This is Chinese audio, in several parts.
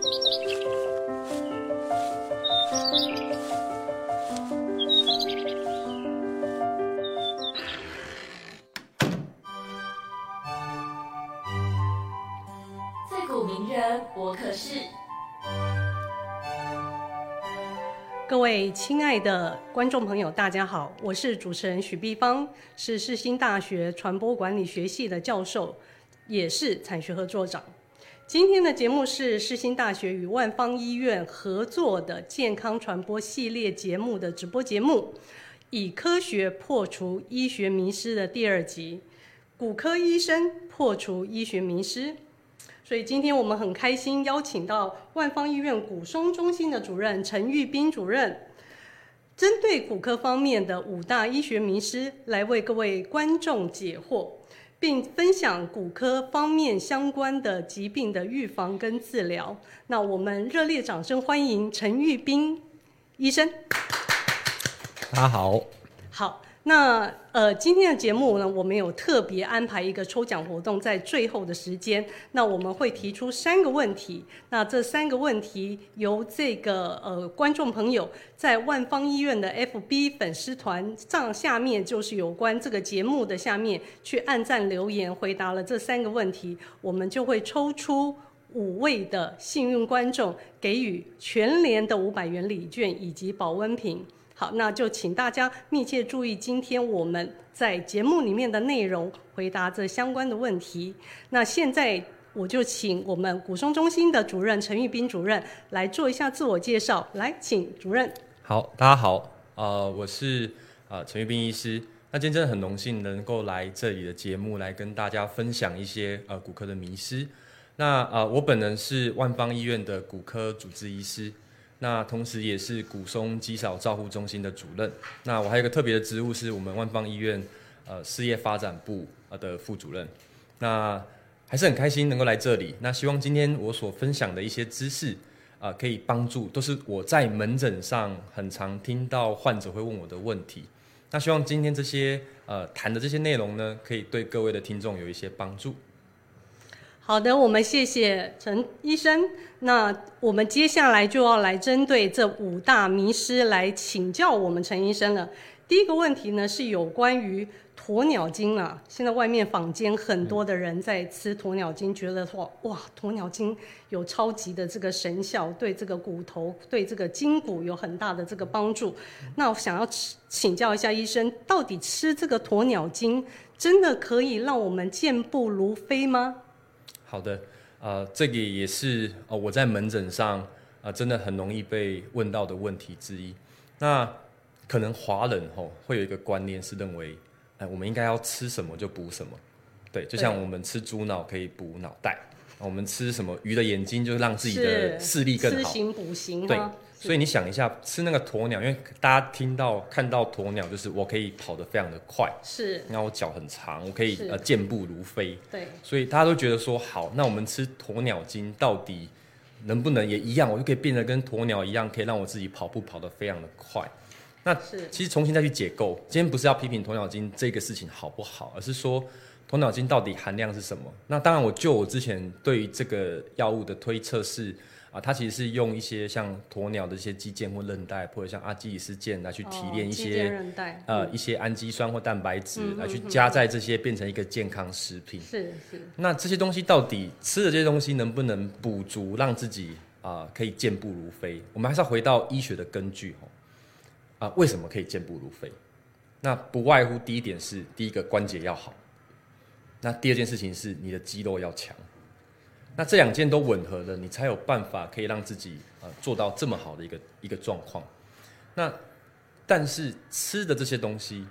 自古名人我可是。各位亲爱的观众朋友，大家好，我是主持人许碧芳，是世新大学传播管理学系的教授，也是产学合作长。今天的节目是世新大学与万方医院合作的健康传播系列节目的直播节目，以科学破除医学迷失的第二集，骨科医生破除医学迷失。所以今天我们很开心邀请到万方医院骨松中心的主任陈玉斌主任，针对骨科方面的五大医学迷失来为各位观众解惑，并分享骨科方面相关的疾病的预防跟治疗。那我们热烈掌声欢迎陈玉斌医生。大家好，好，那呃，今天的节目呢，我们有特别安排一个抽奖活动，在最后的时间，那我们会提出三个问题，那这三个问题由这个呃观众朋友在万方医院的 FB 粉丝团上下面，就是有关这个节目的下面去按赞留言，回答了这三个问题，我们就会抽出。五位的幸运观众给予全联的五百元礼券以及保温瓶。好，那就请大家密切注意今天我们在节目里面的内容，回答这相关的问题。那现在我就请我们骨松中心的主任陈玉斌主任来做一下自我介绍。来，请主任。好，大家好，呃，我是呃陈玉斌医师。那今天真的很荣幸能够来这里的节目，来跟大家分享一些呃骨科的迷思。那呃，我本人是万方医院的骨科主治医师，那同时也是骨松肌少照护中心的主任。那我还有一个特别的职务，是我们万方医院呃事业发展部呃的副主任。那还是很开心能够来这里。那希望今天我所分享的一些知识啊，可以帮助，都是我在门诊上很常听到患者会问我的问题。那希望今天这些呃谈的这些内容呢，可以对各位的听众有一些帮助。好的，我们谢谢陈医生。那我们接下来就要来针对这五大迷失来请教我们陈医生了。第一个问题呢是有关于鸵鸟精啊，现在外面坊间很多的人在吃鸵鸟精，觉得说哇，鸵鸟精有超级的这个神效，对这个骨头、对这个筋骨有很大的这个帮助。那我想要请教一下医生，到底吃这个鸵鸟精真的可以让我们健步如飞吗？好的，呃，这个也是呃我在门诊上啊，真的很容易被问到的问题之一。那可能华人吼会有一个观念是认为，哎，我们应该要吃什么就补什么，对，就像我们吃猪脑可以补脑袋，我们吃什么鱼的眼睛就让自己的视力更好，吃行补行，对。所以你想一下，吃那个鸵鸟，因为大家听到看到鸵鸟，就是我可以跑得非常的快，是，那我脚很长，我可以呃健步如飞，对。所以大家都觉得说，好，那我们吃鸵鸟精到底能不能也一样，我就可以变得跟鸵鸟一样，可以让我自己跑步跑得非常的快。那其实重新再去解构，今天不是要批评鸵鸟精这个事情好不好，而是说鸵鸟精到底含量是什么？那当然，我就我之前对于这个药物的推测是。啊，它其实是用一些像鸵鸟的一些肌腱或韧带，或者像阿基里斯腱来去提炼一些呃一些氨基酸或蛋白质来去加在这些变成一个健康食品。是是。那这些东西到底吃的这些东西能不能补足，让自己啊可以健步如飞？我们还是要回到医学的根据哦。啊，为什么可以健步如飞？那不外乎第一点是第一个关节要好，那第二件事情是你的肌肉要强。那这两件都吻合了，你才有办法可以让自己呃做到这么好的一个一个状况。那但是吃的这些东西，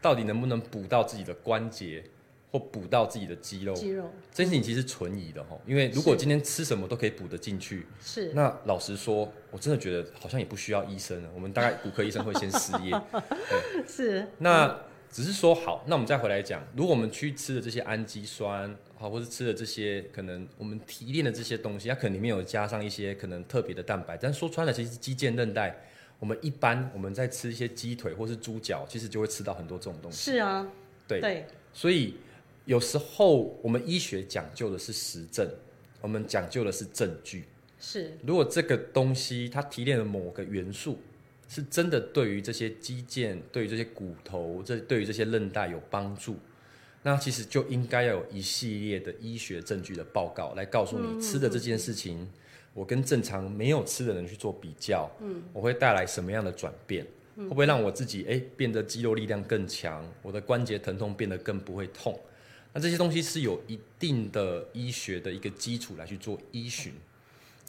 到底能不能补到自己的关节或补到自己的肌肉？肌肉这件事情其实存疑的哈，因为如果今天吃什么都可以补得进去，是那老实说，我真的觉得好像也不需要医生了。我们大概骨科医生会先失业。是那只是说好，那我们再回来讲，如果我们去吃的这些氨基酸。好，或是吃的这些可能我们提炼的这些东西，它可能里面有加上一些可能特别的蛋白，但说穿了，其实肌腱韧带。我们一般我们在吃一些鸡腿或是猪脚，其实就会吃到很多这种东西。是啊，对对。所以有时候我们医学讲究的是实证，我们讲究的是证据。是如果这个东西它提炼了某个元素是真的对于这些肌腱、对于这些骨头、这对于这些韧带有帮助，那其实就应该要有一系列的医学证据的报告来告诉你吃的这件事情，我跟正常没有吃的人去做比较，嗯，我会带来什么样的转变？会不会让我自己诶变得肌肉力量更强，我的关节疼痛变得更不会痛？那这些东西是有一定的医学的一个基础来去做依循。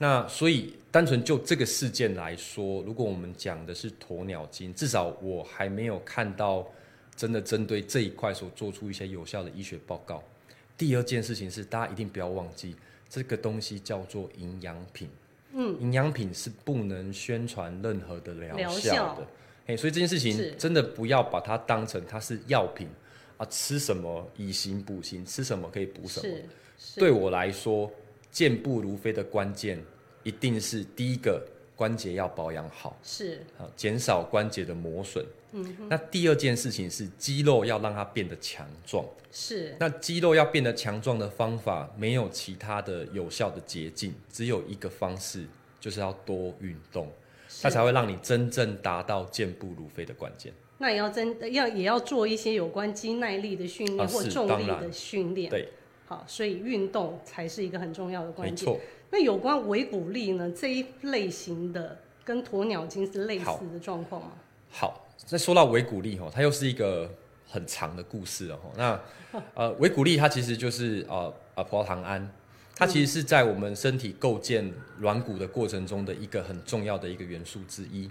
那所以单纯就这个事件来说，如果我们讲的是鸵鸟精，至少我还没有看到真的针对这一块所做出一些有效的医学报告。第二件事情是，大家一定不要忘记，这个东西叫做营养品。嗯，营养品是不能宣传任何的疗疗效效的。哎，所以这件事情真的不要把它当成它是药品啊，吃什么以形补形，吃什么可以补什么。对我来说，健步如飞的关键一定是第一个关节要保养好，是啊，减少关节的磨损。嗯，那第二件事情是肌肉要让它变得强壮。是那肌肉要变得强壮的方法，没有其他的有效的捷径，只有一个方式，就是要多运动，它才会让你真正达到健步如飞的关键。那也要真要也要做一些有关肌耐力的训练啊或重力的训练。对，好，所以运动才是一个很重要的没关键。错。那有关维骨力呢这一类型的，跟鸵鸟精是类似的状况吗？好，再说到维骨力哈，它又是一个很长的故事哦。那 呃，维骨力它其实就是呃呃葡萄糖胺，它其实是在我们身体构建软骨的过程中的一个很重要的一个元素之一。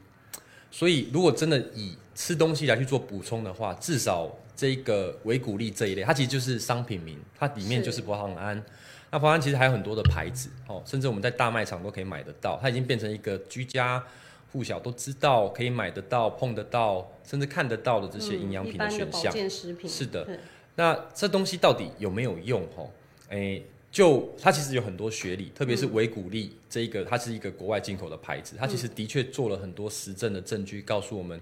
所以，如果真的以吃东西来去做补充的话，至少这个维骨力这一类，它其实就是商品名，它里面就是是葡萄糖胺。那葡萄糖胺其实还有很多的牌子哦，甚至我们在大卖场都可以买得到，它已经变成一个居家户小都知道可以买得到、碰得到，甚至看得到的这些营养品的保选项。健食品是的那这东西到底有没有用？吼，诶，就它其实有很多学理，特别是维骨力这一个，它是一个国外进口的牌子，它其实的确做了很多实证的证据，告诉我们，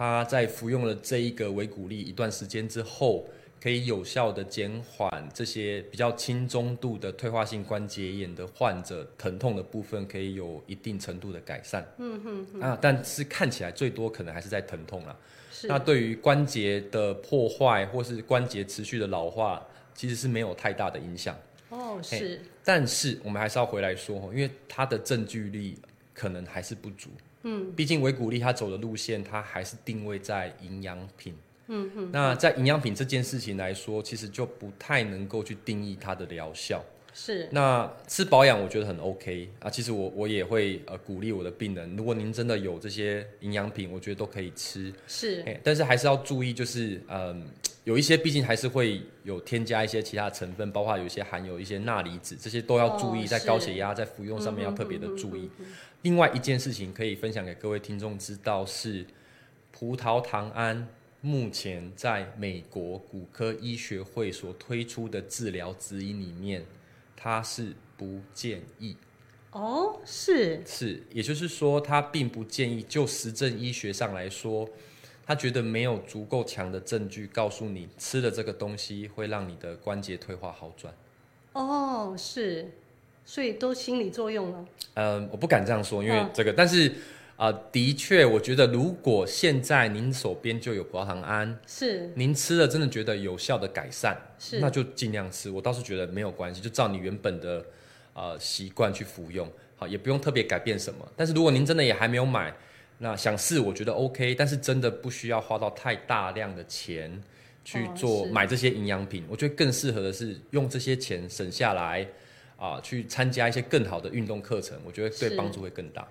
它在服用了这一个维骨力一段时间之后，可以有效的减缓这些比较轻中度的退化性关节炎的患者疼痛的部分，可以有一定程度的改善。嗯哼啊，但是看起来最多可能还是在疼痛啦。是那对于关节的破坏或是关节持续的老化，其实是没有太大的影响。哦是但是我们还是要回来说哦，因为它的证据力可能还是不足。嗯，毕竟维骨力它走的路线，它还是定位在营养品。嗯嗯，那在营养品这件事情来说，其实就不太能够去定义它的疗效。是那吃保养我觉得很 OK 啊，其实我我也会呃鼓励我的病人，如果您真的有这些营养品，我觉得都可以吃。是哎，但是还是要注意，就是嗯，有一些毕竟还是会有添加一些其他成分，包括有一些含有一些钠离子，这些都要注意，哦在高血压在服用上面要特别的注意。另外一件事情可以分享给各位听众知道是，葡萄糖胺目前在美国骨科医学会所推出的治疗指引里面，它是不建议。哦是是，也就是说，他并不建议就实证医学上来说，他觉得没有足够强的证据告诉你吃了这个东西会让你的关节退化好转。哦是，所以都心理作用了。嗯，我不敢这样说，因为嗯这个，但是啊、呃的确，我觉得如果现在您手边就有葡萄糖胺，是您吃了真的觉得有效的改善，是那就尽量吃。我倒是觉得没有关系，就照你原本的呃习惯去服用，好，也不用特别改变什么。但是如果您真的也还没有买，那想试，我觉得 OK，但是真的不需要花到太大量的钱去做买这些营养品。我觉得更适合的是用这些钱省下来啊、去参加一些更好的运动课程，我觉得对是帮助会更大。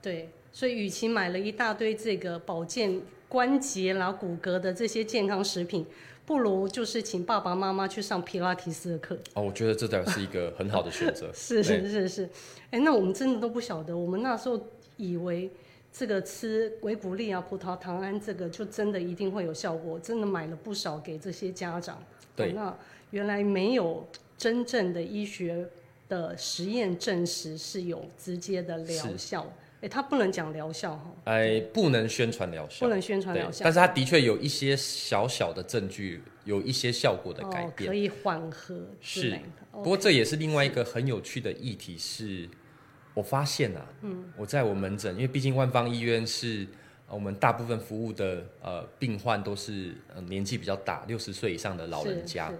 对，所以与其买了一大堆这个保健关节啦、骨骼的这些健康食品，不如就是请爸爸妈妈去上皮拉提斯的课。。哦，我觉得这才是一个很好的选择 是对是是是，哎，那我们真的都不晓得，我们那时候以为这个吃维骨力啊、葡萄糖胺这个就真的一定会有效果，真的买了不少给这些家长。对哦那原来没有真正的医学的实验证实是有直接的疗效。哎，它不能讲疗效哈，哎，不能宣传疗效不。能宣传对疗，效，但是它的确有一些小小的证据，有一些效果的改哦，变。可以缓和之是类的。不过这也是另外一个很有趣的议题是，我发现啊，嗯，我在我门诊，因为毕竟万方医院是呃我们大部分服务的呃病患都是呃年纪比较大，六十岁以上的老人家。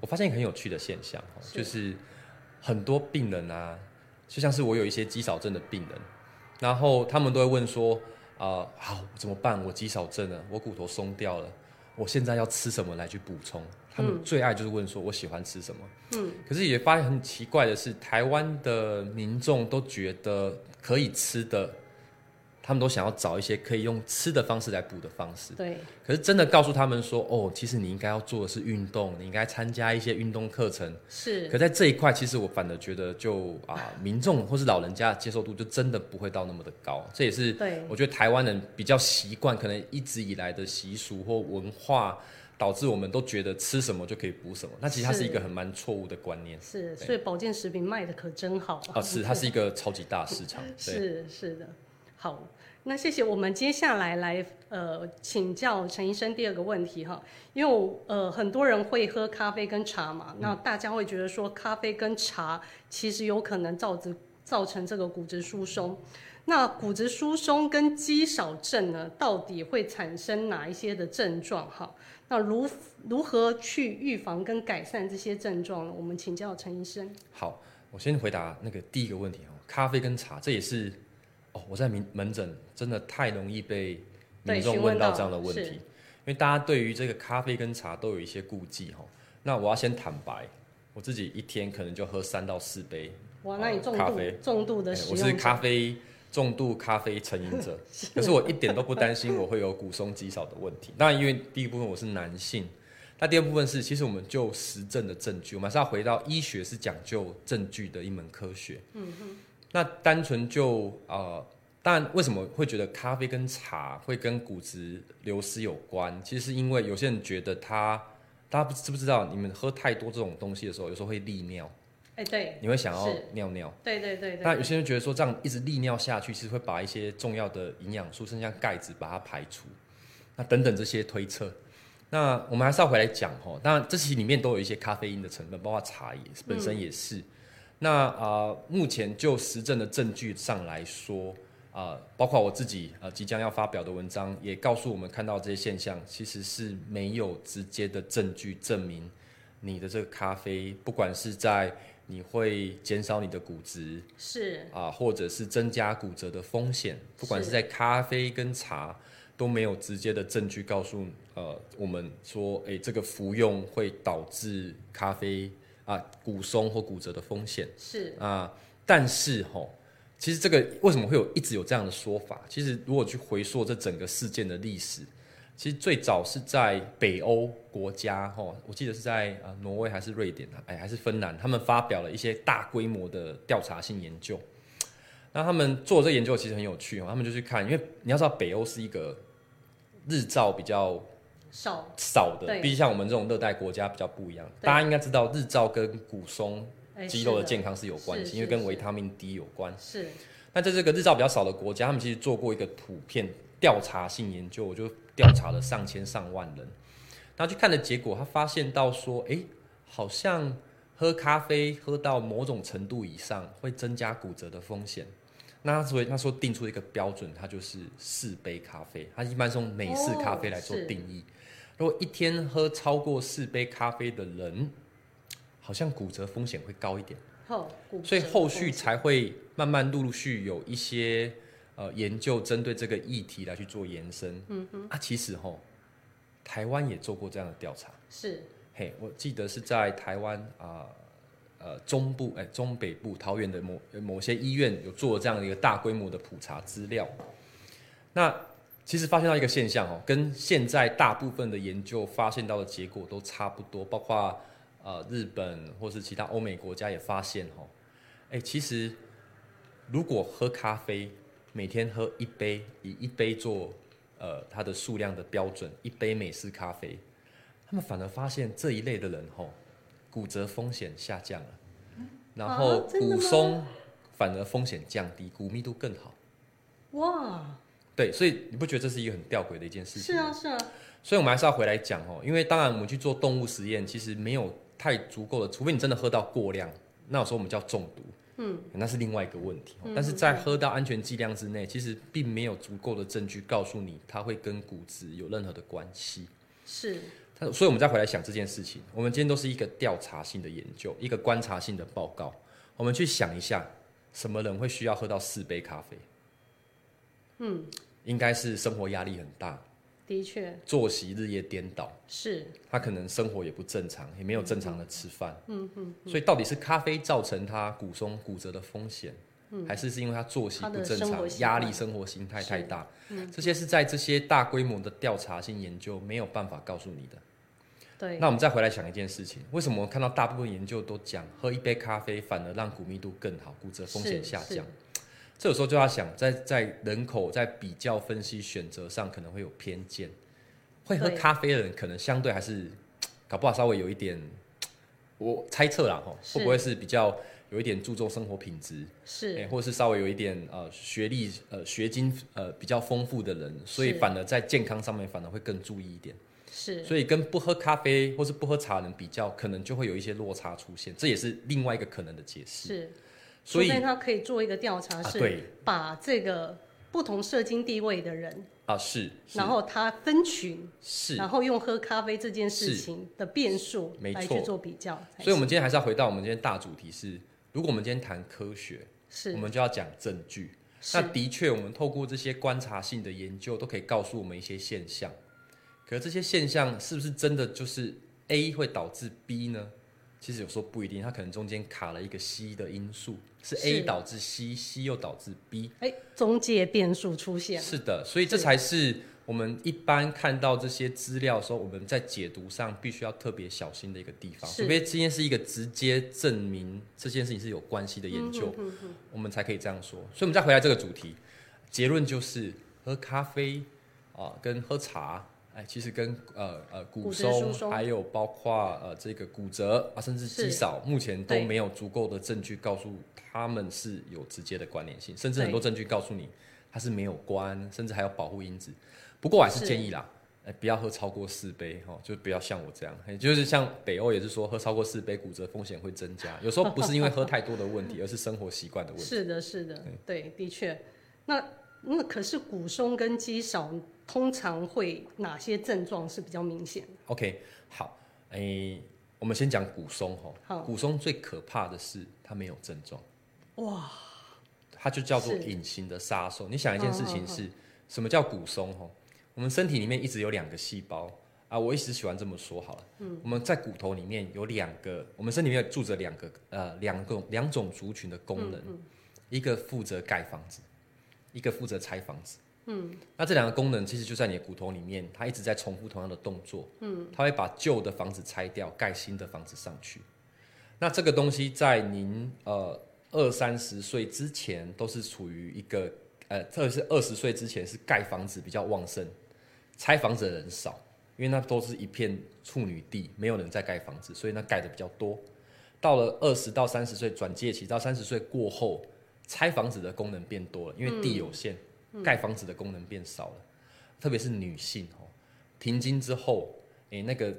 我发现一个很有趣的现象，就是很多病人啊，就像是我有一些肌少症的病人，然后他们都会问说，啊、好怎么办？我肌少症了，我骨头松掉了，我现在要吃什么来去补充？他们最爱就是问说，我喜欢吃什么？嗯，可是也发现很奇怪的是，台湾的民众都觉得可以吃的，他们都想要找一些可以用吃的方式来补的方式。对，可是真的告诉他们说，哦，其实你应该要做的是运动，你应该参加一些运动课程。是可在这一块，其实我反而觉得就啊，民众或是老人家的接受度就真的不会到那么的高。这也是对我觉得台湾人比较习惯，可能一直以来的习俗或文化，导致我们都觉得吃什么就可以补什么。那其实它是一个很蛮错误的观念。是，所以保健食品卖的可真好啊，是它是一个超级大市场。对，是是的，好，那谢谢。我们接下来来呃请教陈医生第二个问题哈，因为呃很多人会喝咖啡跟茶嘛，那大家会觉得说咖啡跟茶其实有可能造成造成这个骨质疏松。那骨质疏松跟肌少症呢，到底会产生哪一些的症状？哈，那如如何去预防跟改善这些症状呢？我们请教陈医生。好，我先回答那个第一个问题哦，咖啡跟茶，这也是哦，我在门门诊真的太容易被民众问到这样的问题，因为大家对于这个咖啡跟茶都有一些顾忌哈。那我要先坦白，我自己一天可能就喝三到四杯，哇，那你重度咖啡重度的哎我是咖啡重度咖啡成瘾者，可是我一点都不担心我会有骨松肌少的问题。那因为第一部分我是男性，那第二部分是其实我们就实证的证据，我们还是要回到医学是讲究证据的一门科学。嗯哼，那单纯就呃。当然，为什么会觉得咖啡跟茶会跟骨质流失有关？其实是因为有些人觉得它，大家不知不知道，你们喝太多这种东西的时候，有时候会利尿，哎，对，你会想要尿尿。对对对对，那有些人觉得说这样一直利尿下去，其实会把一些重要的营养素，甚至像钙质把它排除，那等等这些推测。那我们还是要回来讲哈，当然这其实里面都有一些咖啡因的成分，包括茶也本身也是。那啊、呃目前就实证的证据上来说，啊、包括我自己呃即将要发表的文章，也告诉我们看到这些现象，其实是没有直接的证据证明你的这个咖啡，不管是在你会减少你的骨质是。啊，或者是增加骨折的风险，不管是是。在咖啡跟茶都没有直接的证据告诉呃我们说，诶，这个服用会导致咖啡啊骨松或骨折的风险是啊。但是吼，其实这个为什么会有一直有这样的说法？其实如果去回溯这整个事件的历史，其实最早是在北欧国家吼，我记得是在呃挪威还是瑞典啊，哎还是芬兰，他们发表了一些大规模的调查性研究。那他们做这个研究其实很有趣哦，他们就去看，因为你要知道北欧是一个日照比较少少的，毕竟像我们这种热带国家比较不一样。大家应该知道，日照跟骨松、哎肌肉的健康是有关系，因为跟维他命 D 有关。是那在这个日照比较少的国家，他们其实做过一个普遍调查性研究，我就调查了上千上万人，然后去看的结果，他发现到说，诶，好像喝咖啡喝到某种程度以上，会增加骨折的风险。那所以那时候定出一个标准，它就是四杯咖啡，它一般是用美式咖啡来做定义。如果一天喝超过四杯咖啡的人，好像骨折风险会高一点。所以折后续才会慢慢陆陆续有一些呃研究针对这个议题来去做延伸。嗯哼，啊，其实吼，台湾也做过这样的调查。是嘿，我记得是在台湾啊呃呃中部哎、中北部桃园的某某些医院有做这样的一个大规模的普查资料。那其实发现到一个现象哦，跟现在大部分的研究发现到的结果都差不多，包括呃日本或是其他欧美国家也发现哦，哎、其实如果喝咖啡，每天喝一杯，以一杯做呃它的数量的标准，一杯美式咖啡，他们反而发现这一类的人吼，骨折风险下降了，然后骨松反而风险降低，骨密度更好。哇，对，所以你不觉得这是一个很吊诡的一件事情？是啊是啊，所以我们还是要回来讲哦，因为当然我们去做动物实验，其实没有太足够的，除非你真的喝到过量，那有时候我们叫中毒。嗯，那是另外一个问题。但是在喝到安全剂量之内，其实并没有足够的证据告诉你它会跟骨质有任何的关系。是，它所以我们再回来想这件事情，我们今天都是一个调查性的研究，一个观察性的报告。我们去想一下，什么人会需要喝到四杯咖啡？嗯，应该是生活压力很大，的确作息日夜颠倒，是，他可能生活也不正常，也没有正常的吃饭。嗯嗯。所以到底是咖啡造成他骨松骨折的风险，还是是因为他作息不正常压力生活心态太大？这些是在这些大规模的调查性研究没有办法告诉你的。对，那我们再回来想一件事情，为什么我看到大部分研究都讲喝一杯咖啡反而让骨密度更好，骨折风险下降？这有时候就要想，在在人口在比较分析选择上可能会有偏见，会喝咖啡的人可能相对还是搞不好稍微有一点，我猜测啦吼，会不会是比较有一点注重生活品质，是。哎，或者是稍微有一点呃学历呃学经呃比较丰富的人，所以反而在健康上面反而会更注意一点。是，所以跟不喝咖啡或是不喝茶的人比较，可能就会有一些落差出现，这也是另外一个可能的解释。是，所以他可以做一个调查，是啊对。把这个不同社经地位的人，啊，是，是。然后他分群，是，然后用喝咖啡这件事情的变数来去做比较。所以我们今天还是要回到我们今天大主题是，如果我们今天谈科学，是我们就要讲证据。那的确，我们透过这些观察性的研究，都可以告诉我们一些现象。可是这些现象是不是真的就是 A 会导致 B 呢？其实有时候不一定，它可能中间卡了一个 C 的因素，是 A 导致 C，C 又导致 B。哎，中介变数出现，是的，所以这是才是我们一般看到这些资料的时候，我们在解读上必须要特别小心的一个地方。除非今天是一个直接证明这件事情是有关系的研嗯究，我们才可以这样说。所以，我们再回来这个主题，结论就是喝咖啡啊，跟喝茶。哎，其实跟呃呃骨松还有包括呃这个骨折啊，甚至肌少，目前都没有足够的证据告诉他们是有直接的关联性，甚至很多证据告诉你它是没有关，甚至还有保护因子。不过我还是是建议啦，哎，不要喝超过四杯哈，就不要像我这样，哎就是像北欧也是说喝超过四杯骨折风险会增加，有时候不是因为喝太多的问题，而是生活习惯的问题。是的，是的，对，的确。那那可是骨松跟肌少通常会哪些症状是比较明显的？OK，好，哎，我们先讲骨松哈，好骨松最可怕的是它没有症状。哇，它就叫做是隐形的杀手。你想一件事情是，什么叫骨松？哈，我们身体里面一直有两个细胞啊，我一直喜欢这么说好了。嗯，我们在骨头里面有两个，我们身体里面住着两个呃两个两种族群的功能，一个负责盖房子，一个负责拆房子。嗯，那这两个功能其实就在你的骨头里面，它一直在重复同样的动作。嗯，它会把旧的房子拆掉，盖新的房子上去。那这个东西在您呃二三十岁之前都是处于一个呃，特别是二十岁之前是盖房子比较旺盛，拆房子的人少，因为那都是一片处女地，没有人在盖房子，所以那盖的比较多。到了二十到三十岁转介期，到三十岁过后，拆房子的功能变多了，因为地有限，盖房子的功能变少了。特别是女性哦，停经之后，诶、那个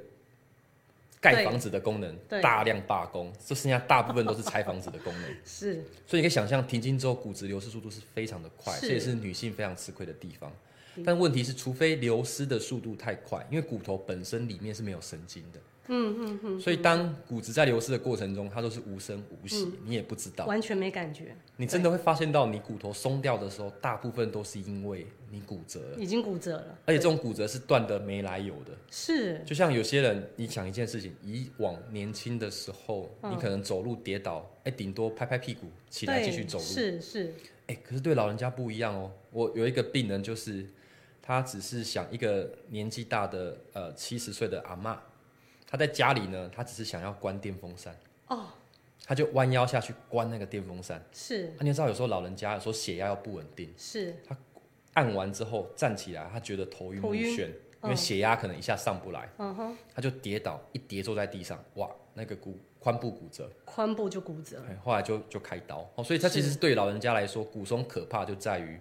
盖房子的功能大量罢工，这剩下大部分都是拆房子的功能。是所以你可以想象，停经之后骨质流失速度是非常的快，这也是女性非常吃亏的地方。但问题是，除非流失的速度太快，因为骨头本身里面是没有神经的，嗯嗯嗯，所以当骨质在流失的过程中，它都是无声无息，你也不知道。完全没感觉，你真的会发现到，你骨头松掉的时候，大部分都是因为你骨折了，已经骨折了，而且这种骨折是断的没来由的。是就像有些人，你想一件事情，以往年轻的时候，嗯你可能走路跌倒，哎，顶多拍拍屁股起来继续走路，是是哎、可是对老人家不一样哦。我有一个病人，就是他只是想一个年纪大的呃七十岁的阿嬷，他在家里呢，他只是想要关电风扇，哦，他就弯腰下去关那个电风扇。是。啊、你知道，有时候老人家有时候血压要不稳定，是。他按完之后站起来，他觉得头晕目眩，因为嗯血压可能一下上不来，嗯哼，他就跌倒，一跌坐在地上，哇，那个骨髋部骨折。髋部就骨折，哎，后来就就开刀。哦，所以他其实是。对老人家来说，骨松可怕就在于，哎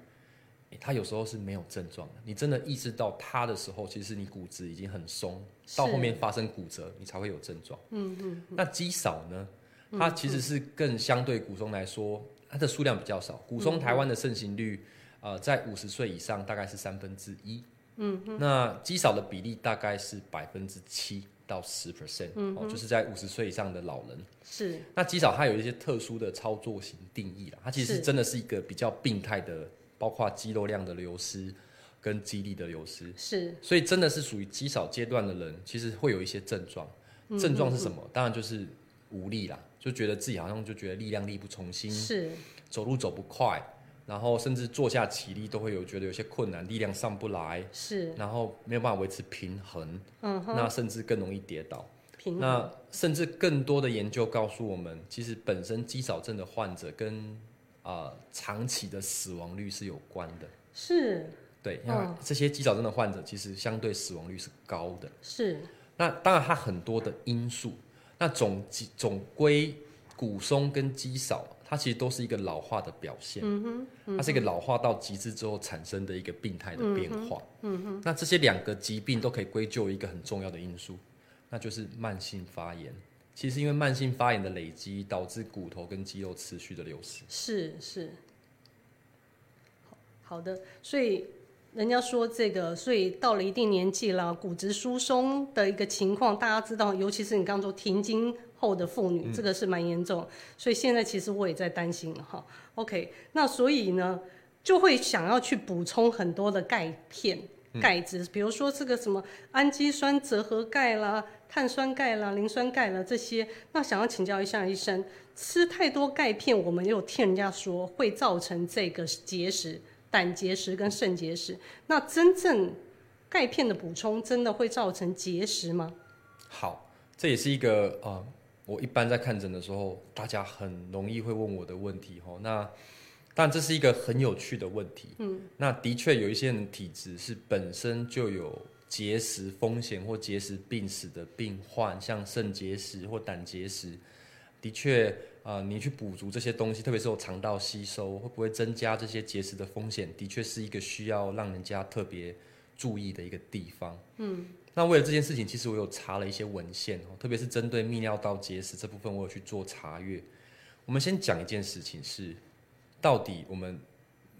他有时候是没有症状的。你真的意识到它的时候，其实你骨质已经很松，到后面发生骨折，你才会有症状。嗯嗯。那肌少呢？它其实是更相对骨松来说，它的数量比较少。骨松台湾的盛行率，呃，在五十岁以上大概是三分之一。嗯，那肌少的比例大概是百分之七到十 percent，哦，就是在五十岁以上的老人。是那肌少它有一些特殊的操作型定义啦，它其实真的是一个比较病态的，包括肌肉量的流失跟肌力的流失。是所以真的是属于肌少阶段的人，其实会有一些症状。症状是什么？当然就是无力啦，就觉得自己好像就觉得力量力不从心，是走路走不快，然后甚至坐下起立都会有觉得有些困难，力量上不来，是，然后没有办法维持平衡，嗯，那甚至更容易跌倒。平衡那甚至更多的研究告诉我们，其实本身肌少症的患者跟啊、呃长期的死亡率是有关的。是对，那嗯这些肌少症的患者其实相对死亡率是高的。是那当然，它很多的因素，那总肌总归骨松跟肌少，它其实都是一个老化的表现。嗯哼，它是一个老化到极致之后产生的一个病态的变化。嗯哼，那这些两个疾病都可以归咎一个很重要的因素，那就是慢性发炎。其实因为慢性发炎的累积，导致骨头跟肌肉持续的流失。是是，好好的，所以人家说这个，所以到了一定年纪了，骨质疏松的一个情况，大家知道，尤其是你刚刚说停经后的妇女，这个是蛮严重，所以现在其实我也在担心了哈。OK，那所以呢，就会想要去补充很多的钙片。钙质，比如说这个什么氨基酸折合钙啦、碳酸钙啦、磷酸钙啦这些，那想要请教一下医生，吃太多钙片，我们有听人家说会造成这个结石、胆结石跟肾结石。那真正钙片的补充真的会造成结石吗？好，这也是一个呃，我一般在看诊的时候，大家很容易会问我的问题哈。那当然这是一个很有趣的问题。嗯，那的确有一些人体质是本身就有结石风险或结石病史的病患，像肾结石或胆结石，的确啊、你去补足这些东西，特别是有肠道吸收，会不会增加这些结石的风险？的确是一个需要让人家特别注意的一个地方。嗯那为了这件事情，其实我有查了一些文献哦，特别是针对泌尿道结石这部分，我有去做查阅。我们先讲一件事情是，到底我们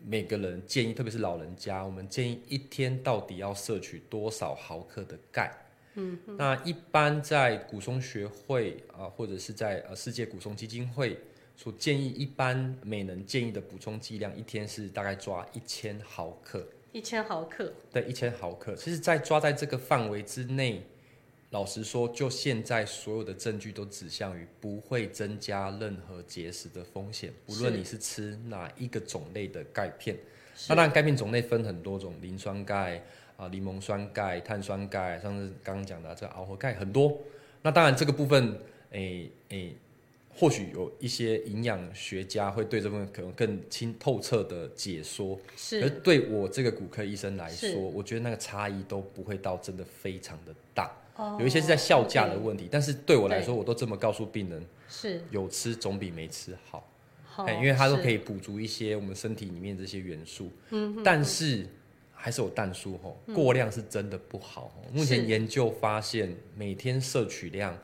每个人建议，特别是老人家，我们建议一天到底要摄取多少毫克的钙？嗯，那一般在骨松学会啊，或者是在呃世界骨松基金会所建议，一般每人建议的补充剂量，一天是大概抓一千毫克。一千毫克，对，一千毫克。其实，在抓在这个范围之内，老实说，就现在所有的证据都指向于不会增加任何结石的风险，不论你是吃哪一个种类的钙片。那当然，钙片种类分很多种，磷酸钙啊、柠檬酸钙、碳酸钙，上次刚刚讲的这个螯合钙很多。那当然，这个部分，诶、诶、或许有一些营养学家会对这部分可能更清透彻的解说。是而对我这个骨科医生来说，我觉得那个差异都不会到真的非常的大，哦。有一些是在效价的问题。但是对我来说，我都这么告诉病人，是。有吃总比没吃好，因为它都可以补足一些我们身体里面这些元素。嗯，但是还是有淡数吼，过量是真的不好。目前研究发现，每天摄取量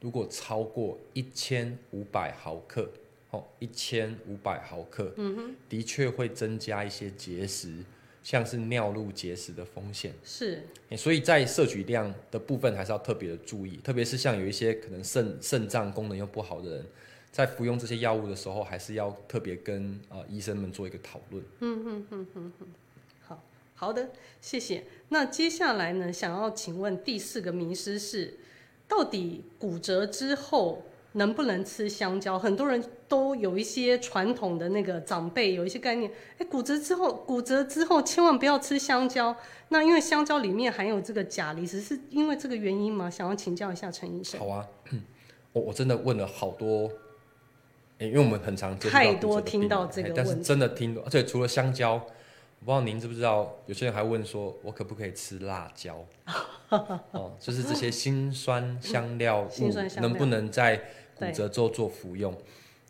如果超过一千五百毫克，哦，一千五百毫克，嗯哼，的确会增加一些结石，像是尿路结石的风险。是欸所以在摄取量的部分还是要特别的注意，特别是像有一些可能肾肾脏功能又不好的人，在服用这些药物的时候，还是要特别跟呃医生们做一个讨论。嗯嗯嗯嗯好好的，谢谢。那接下来呢，想要请问第四个迷失是，到底骨折之后能不能吃香蕉？很多人都有一些传统的那个长辈有一些概念，哎，骨折之后，骨折之后千万不要吃香蕉。那因为香蕉里面含有这个钾离子，是因为这个原因吗？想要请教一下陈医生。好啊，我我真的问了好多，欸因为我们很常接触太多听到这个问题真的听到，而且除了香蕉，我不知道您知不知道，有些人还问说，我可不可以吃辣椒？哦，就是这些辛酸香料物辛酸香料能不能在骨折之后做服用？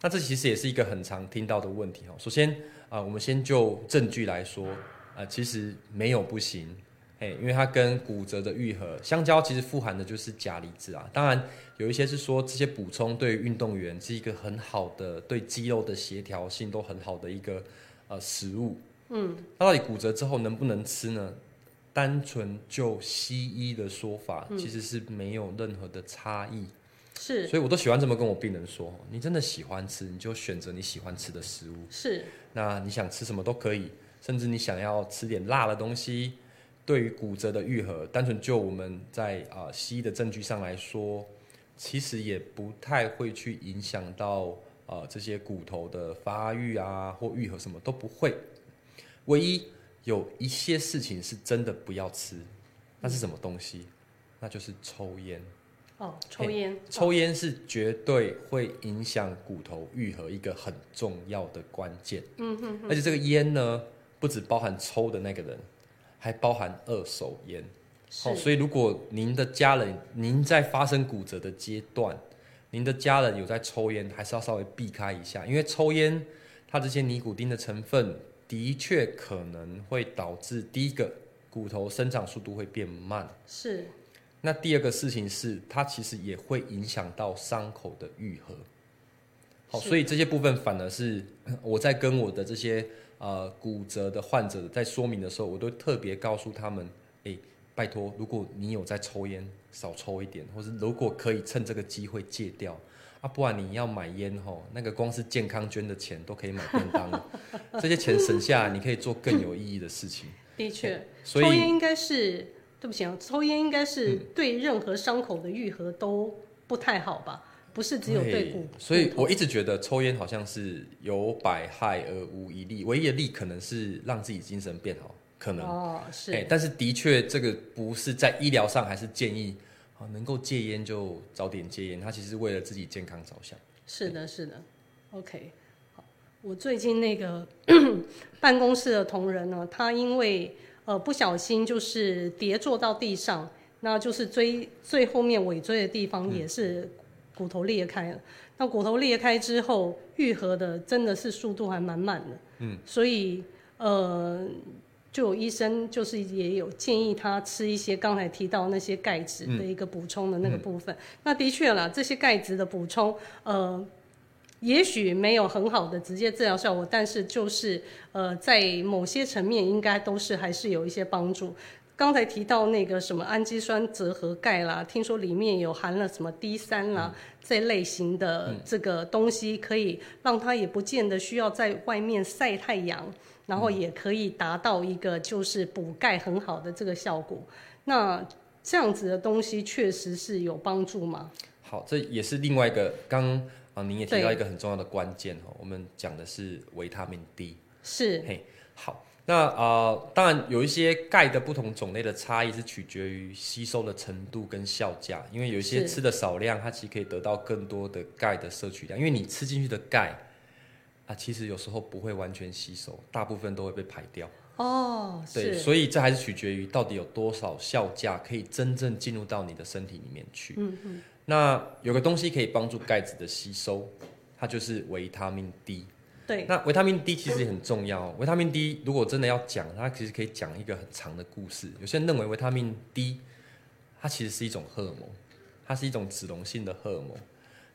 那这其实也是一个很常听到的问题哦。首先啊、我们先就证据来说，啊、其实没有不行，哎，因为它跟骨折的愈合，香蕉其实富含的就是钾离子啊。当然有一些是说这些补充对运动员是一个很好的，对肌肉的协调性都很好的一个呃食物。嗯，那到底骨折之后能不能吃呢？单纯就西医的说法，其实是没有任何的差异。是，所以我都喜欢这么跟我病人说：，你真的喜欢吃，你就选择你喜欢吃的食物。是，那你想吃什么都可以，甚至你想要吃点辣的东西。对于骨折的愈合，单纯就我们在啊西医的证据上来说，其实也不太会去影响到啊这些骨头的发育啊或愈合，什么都不会。唯一有一些事情是真的不要吃，那是什么东西？那就是抽烟。哦，抽烟，抽烟是绝对会影响骨头愈合一个很重要的关键。嗯哼，而且这个烟呢，不只包含抽的那个人。还包含二手烟，好，所以如果您的家人，您在发生骨折的阶段，您的家人有在抽烟，还是要稍微避开一下，因为抽烟它这些尼古丁的成分的确可能会导致第一个骨头生长速度会变慢，是。那第二个事情是，它其实也会影响到伤口的愈合，好，所以这些部分反而是 我在跟我的这些。呃，骨折的患者在说明的时候，我都特别告诉他们：，哎，拜托，如果你有在抽烟，少抽一点，或是如果可以趁这个机会戒掉，啊，不然你要买烟吼，那个光是健康捐的钱都可以买便当了，这些钱省下来，你可以做更有意义的事情。的确，抽烟应该是，对不起啊，抽烟应该是对任何伤口的愈合都不太好吧。不是只有对骨，所以我一直觉得抽烟好像是有百害而无一利，唯一的利可能是让自己精神变好，可能哦是，但是的确这个不是在医疗上还是建议啊能够戒烟就早点戒烟，他其实为了自己健康着想。是的，是的，OK，好，我最近那个 办公室的同仁呢，他因为呃不小心就是跌坐到地上，那就是椎最后面尾椎的地方也是。骨头裂开了，那骨头裂开之后愈合的真的是速度还蛮慢的，嗯，所以呃，就有医生就是也有建议他吃一些刚才提到那些钙质的一个补充的那个部分。那的确啦，这些钙质的补充，呃，也许没有很好的直接治疗效果，但是就是呃，在某些层面应该都是还是有一些帮助。刚才提到那个什么氨基酸折合钙啦，听说里面有含了什么 D 三啦这类型的这个东西，可以让它也不见得需要在外面晒太阳，然后也可以达到一个就是补钙很好的这个效果。那这样子的东西确实是有帮助吗？好，这也是另外一个刚啊，您也提到一个很重要的关键哦，我们讲的是维他命 D。是，嘿，好。那啊，当然有一些钙的不同种类的差异是取决于吸收的程度跟效价，因为有一些吃的少量，它其实可以得到更多的钙的摄取量。因为你吃进去的钙啊，其实有时候不会完全吸收，大部分都会被排掉。哦，对，所以这还是取决于到底有多少效价可以真正进入到你的身体里面去。嗯嗯。那有个东西可以帮助钙质的吸收，它就是维他命 D。对，那维他命 D 其实也很重要。维他命 D 如果真的要讲，它其实可以讲一个很长的故事。有些人认为维他命 D 它其实是一种荷尔蒙，它是一种脂溶性的荷尔蒙。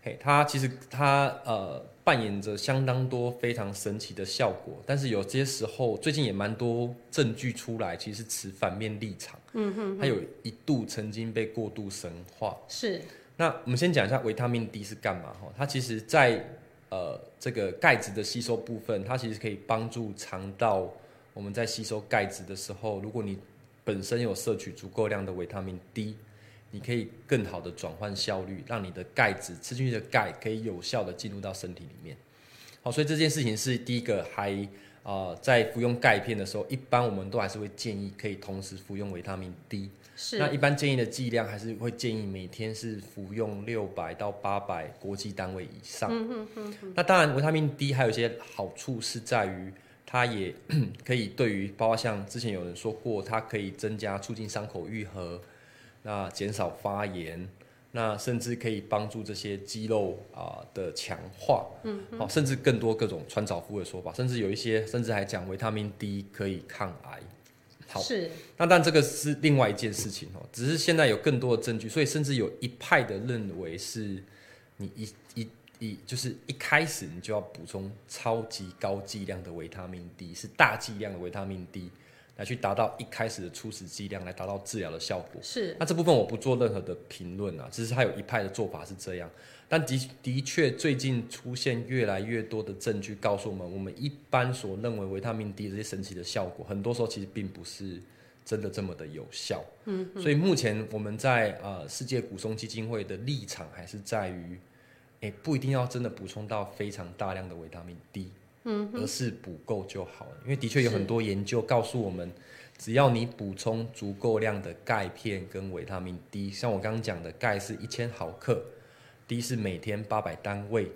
嘿，它其实它呃扮演着相当多非常神奇的效果。但是有些时候最近也蛮多证据出来，其实持反面立场。嗯哼，它有一度曾经被过度神化。是。那我们先讲一下维他命 D 是干嘛哈？它其实在呃，这个钙质的吸收部分，它其实可以帮助肠道。我们在吸收钙质的时候，如果你本身有摄取足够量的维他命 D，你可以更好的转换效率，让你的钙质吃进去的钙可以有效的进入到身体里面。好，所以这件事情是第一个，还啊，在服用钙片的时候，一般我们都还是会建议可以同时服用维他命 D。那一般建议的剂量还是会建议每天是服用六百到八百国际单位以上。嗯那当然，维他命 D 还有一些好处是在于，它也 可以对于包括像之前有人说过，它可以增加促进伤口愈合，那减少发炎，那甚至可以帮助这些肌肉啊的强化。嗯。好，甚至更多各种穿凿附的说法，甚至有一些甚至还讲维他命 D 可以抗癌。好，是。那但这个是另外一件事情哦，只是现在有更多的证据，所以甚至有一派的认为是你一一一就是一开始你就要补充超级高剂量的维他命 D，是大剂量的维他命 D 来去达到一开始的初始剂量，来达到治疗的效果。是那这部分我不做任何的评论啊，只是他有一派的做法是这样，但的的确最近出现越来越多的证据告诉我们，我们一般所认为维他命 D 这些神奇的效果，很多时候其实并不是真的这么的有效。嗯，所以目前我们在呃世界骨松基金会的立场还是在于，诶、不一定要真的补充到非常大量的维他命 D，嗯，而是补够就好了。因为的确有很多研究告诉我们，只要你补充足够量的钙片跟维他命 D，像我刚刚讲的，钙是一千毫克，D 是每天八百单位，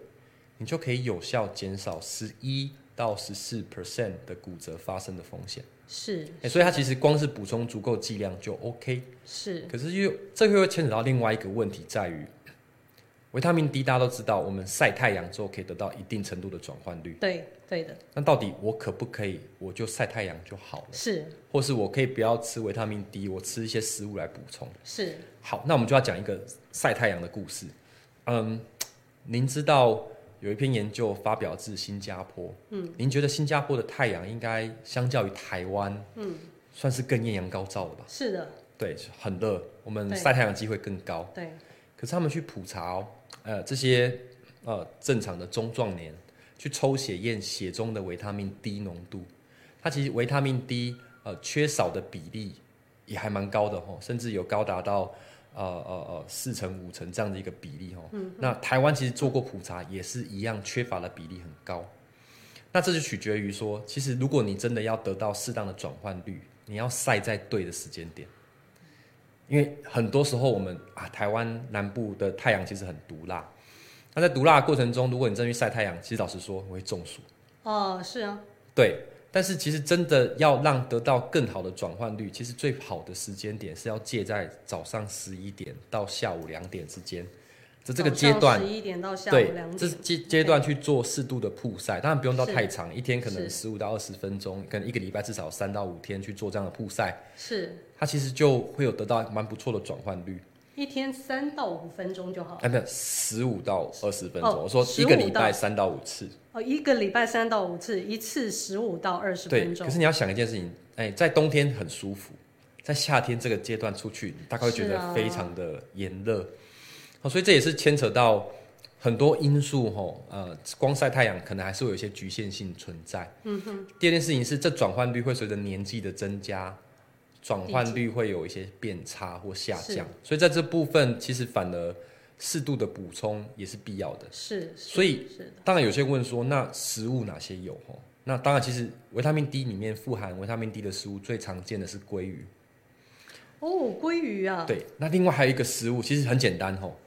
你就可以有效减少十一到十四 percent 的骨折发生的风险。是欸所以它其实光是补充足够剂量就 OK。是可是又这个又牵扯到另外一个问题，在于维他命 D 大家都知道，我们晒太阳之后可以得到一定程度的转换率。对对的，那到底我可不可以我就晒太阳就好了，是。或是我可以不要吃维他命 D，我吃一些食物来补充？是。好，那我们就要讲一个晒太阳的故事。嗯，您知道有一篇研究发表自新加坡，嗯，您觉得新加坡的太阳应该相较于台湾，嗯，算是更艳阳高照了吧？是的，对，很热，我们对。晒太阳的机会更高。对。可是他们去普查哦，呃，这些呃正常的中壮年去抽血验血中的维他命 D 浓度，它其实维他命 D 呃缺少的比例也还蛮高的哦，甚至有高达到呃呃呃四成五成这样的一个比例哦。那台湾其实做过普查，也是一样缺乏的比例很高。那这就取决于说，其实如果你真的要得到适当的转换率，你要晒在对的时间点。因为很多时候我们啊，台湾南部的太阳其实很毒辣。那在毒辣的过程中，如果你真的去晒太阳，其实老实说，我会中暑。哦是啊，对，但是其实真的要让得到更好的转换率，其实最好的时间点是要借在早上十一点到下午两点之间。这这个阶段十，一点到下午两，点，这阶阶段去做适度的曝晒，当然不用到太长，一天可能十五到二十分钟，可能一个礼拜至少三到五天去做这样的曝晒，是它其实就会有得到蛮不错的转换率。一天三到五分钟就好。哎，没有，十五到二十分钟。哦我说一个15礼拜三到五次。哦，一个礼拜三到五次，一次十五到二十，分钟可是。你要想一件事情，哎，在冬天很舒服，在夏天这个阶段出去，你大概会觉得非常的炎热。好，所以这也是牵扯到很多因素吼，呃，光晒太阳可能还是会有一些局限性存在。嗯哼。第二件事情是，这转换率会随着年纪的增加，转换率会有一些变差或下降，所以在这部分其实反而适度的补充也是必要的。是，是所以是，当然有些问说，那食物哪些有？吼，那当然其实维他命 D 里面富含维他命 D 的食物最常见的是鲑鱼。哦，鲑鱼啊，对，那另外还有一个食物，其实很简单吼，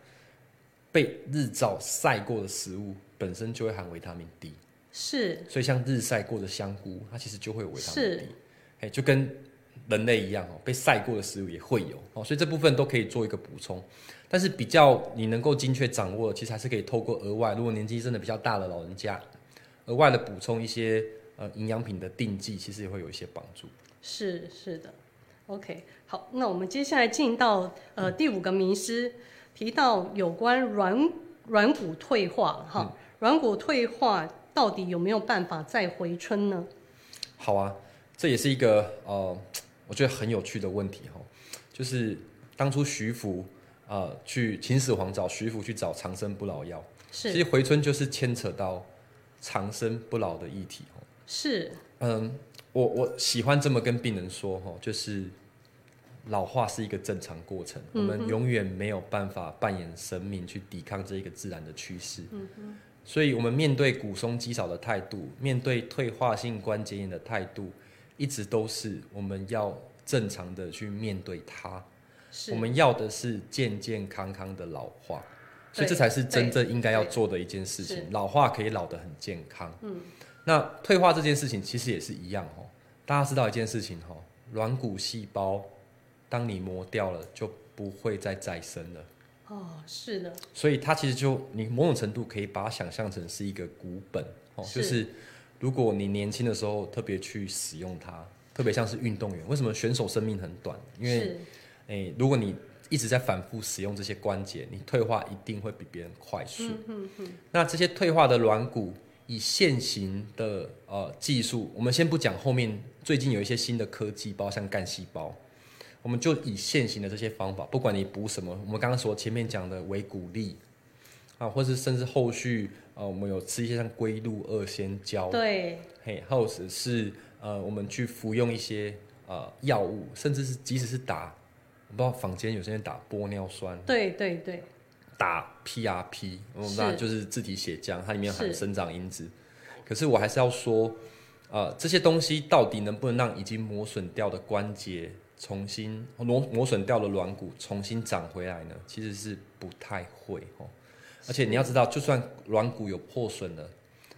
被日照晒过的食物本身就会含维他命 D，是。所以像日晒过的香菇，它其实就会有维他命 D，哎，就跟人类一样哦，被晒过的食物也会有哦，所以这部分都可以做一个补充。但是比较你能够精确掌握，其实还是可以透过额外，如果年纪真的比较大的老人家，额外的补充一些呃营养品的定剂，其实也会有一些帮助。是是的，OK，好，那我们接下来进到呃第五个迷失，提到有关软软骨退化哈，软骨退化到底有没有办法再回春呢？好啊，这也是一个呃，我觉得很有趣的问题哈，就是当初徐福呃去秦始皇找徐福去找长生不老药，是其是实回春就是牵扯到长生不老的议题哦。是嗯，我我喜欢这么跟病人说哈，就是老化是一个正常过程，我们永远没有办法扮演神明去抵抗这一个自然的趋势。所以，我们面对骨松肌少的态度，面对退化性关节炎的态度，一直都是我们要正常的去面对它。我们要的是健健康康的老化，所以这才是真正应该要做的一件事情。老化可以老得很健康。嗯，那退化这件事情其实也是一样哦。大家知道一件事情哦，软骨细胞当你磨掉了，就不会再再生了。哦，是的，所以它其实就你某种程度可以把它想象成是一个股本哦，是就是如果你年轻的时候特别去使用它，特特别像是运动员，为什么选手生命很短？因为是诶、如果你一直在反复使用这些关节，你退化一定会比别人快速。那这些退化的软骨，以现行的呃技术，我们先不讲后面最近有一些新的科技，包括像干细胞，我们就以现行的这些方法，不管你补什么，我们刚刚说前面讲的维骨力啊，或是甚至后续呃，我们有吃一些像龟鹿二仙胶，对，嘿，或者是呃，我们去服用一些呃药物，甚至是即使是打，我不知道坊间有些人打玻尿酸，对对对，打 PRP，我们知道就是自体血浆，它里面含生长因子。可是我还是要说，呃，这些东西到底能不能让已经磨损掉的关节重新磨磨损掉的软骨重新长回来呢？其实是不太会哦。而且你要知道，就算软骨有破损了，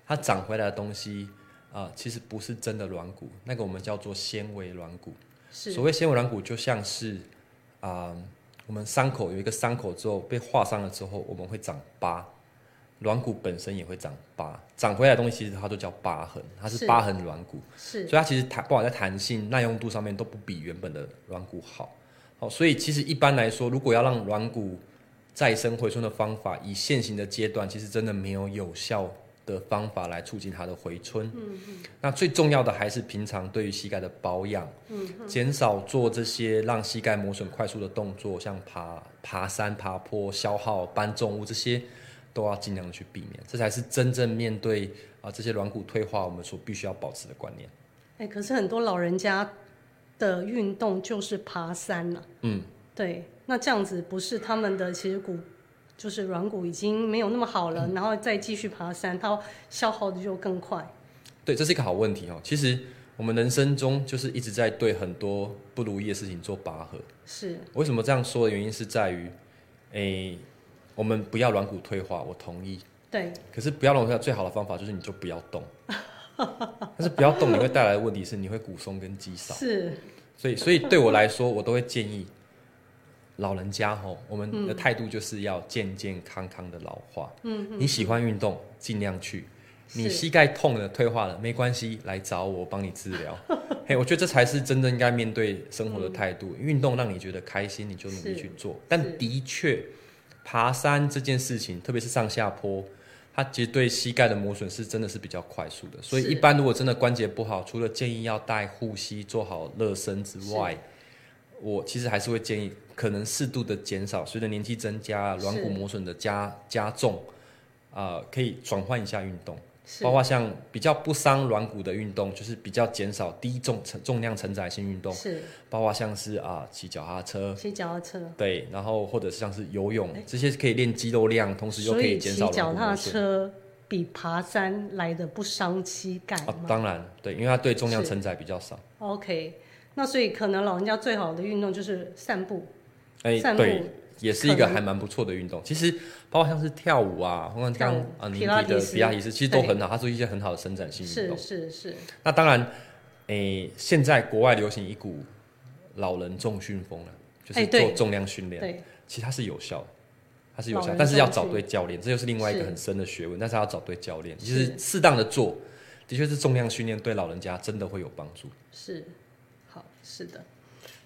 它长回来的东西啊、其实不是真的软骨，那个我们叫做纤维软骨。是。所谓纤维软骨，就像是啊、我们伤口有一个伤口之后被划伤了之后，我们会长疤，软骨本身也会长疤，长回来的东西其实它都叫疤痕，它是是疤痕软骨，是。所以它其实弹不管在弹性、耐用度上面都不比原本的软骨好。好，所以其实一般来说，如果要让软骨再生回春的方法，以现行的阶段，其实真的没有有效的方法来促进它的回春。嗯那最重要的还是平常对于膝盖的保养，嗯，减少做这些让膝盖磨损快速的动作，像爬爬山、爬坡、消耗、搬重物这些，都要尽量的去避免，这才是真正面对啊、这些软骨退化我们所必须要保持的观念。哎，可是很多老人家的运动就是爬山了、嗯，对，那这样子不是他们的其实骨就是软骨已经没有那么好了，嗯然后再继续爬山，它消耗的就更快。对，这是一个好问题哦。其实我们人生中就是一直在对很多不如意的事情做拔河。是为什么这样说的原因是在于，诶，我们不要软骨退化，我同意。对，可是不要软骨退化最好的方法就是你就不要动。但是不要动，你会带来的问题是你会骨松跟肌少。是所以，所以对我来说，我都会建议老人家吼，我们的态度就是要健健康康的老化。嗯，你喜欢运动，尽量去。你膝盖痛了、退化了，没关系，来找我，帮你治疗。嘿，我觉得这才是真正应该面对生活的态度。运动让你觉得开心，你就努力去做。但的确，爬山这件事情，特别是上下坡，它其实对膝盖的磨损是真的是比较快速的。所以一般如果真的关节不好，除了建议要带护膝、做好热身之外，我其实还是会建议，可能适度的减少，随着年纪增加，软骨磨损的加加重，啊、可以转换一下运动，是包括像比较不伤软骨的运动，就是比较减少低重承重量承载性运动，是包括像是啊骑脚踏车，骑脚踏车，对，然后或者是像是游泳，这些可以练肌肉量，同时又可以骑减少软脚踏骨磨损。车比爬山来的不伤膝盖啊吗？，当然，对，因为它对重量承载比较少。OK，那所以可能老人家最好的运动就是散步，哎、散步对，也是一个还蛮不错的运动。其实包括像是跳舞啊，或者刚跳舞啊您皮拉提的提斯皮拉提斯，其实都很好，它是一些很好的伸展性运是动。是是，那当然，诶、现在国外流行一股老人重训风了，就是做重量训练，对，其实它是有效的。它是有效但是要找对教练，这又是另外一个很深的学问。但是要找对教练，就是是适当的做，的确是重量训练对老人家真的会有帮助。是，好，是的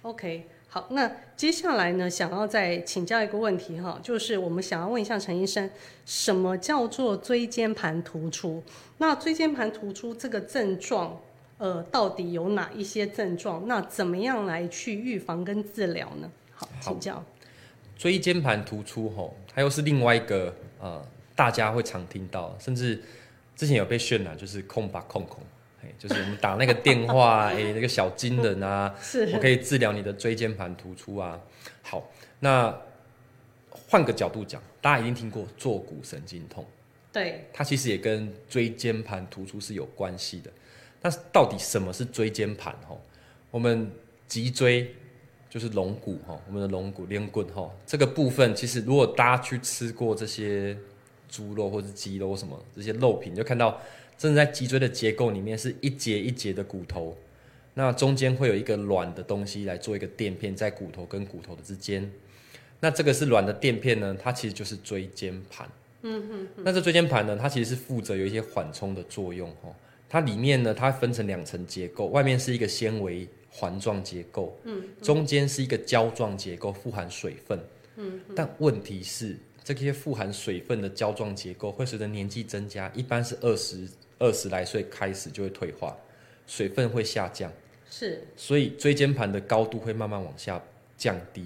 ，OK，好，那接下来呢，想要再请教一个问题哈，就是我们想要问一下陈医生，什么叫做椎间盘突出？那椎间盘突出这个症状，呃，到底有哪一些症状？那怎么样来去预防跟治疗呢？好，请教。椎间盘突出吼，它又是另外一个呃，大家会常听到，甚至之前有被渲染，就是空吧空空，嘿就是我们打那个电话，哎、那个小金人啊，是我可以治疗你的椎间盘突出啊。好，那换个角度讲，大家一定听过坐骨神经痛，对，它其实也跟椎间盘突出是有关系的。但是到底什么是椎间盘？吼，我们脊椎就是龙骨哈，我们的龙骨连棍哈，这个部分其实如果大家去吃过这些猪肉或是鸡肉什么这些肉品，就看到真的在脊椎的结构里面是一节一节的骨头，那中间会有一个软的东西来做一个垫片，在骨头跟骨头的之间。那这个是软的垫片呢，它其实就是椎间盘。嗯哼那这椎间盘呢，它其实是负责有一些缓冲的作用哦。它里面呢，它分成两层结构，外面是一个纤维环状结构，嗯，中间是一个胶状结构，富含水分，嗯，但问题是，这些富含水分的胶状结构会随着年纪增加，一般是二十二十来岁开始就会退化，水分会下降，是，所以椎间盘的高度会慢慢往下降低，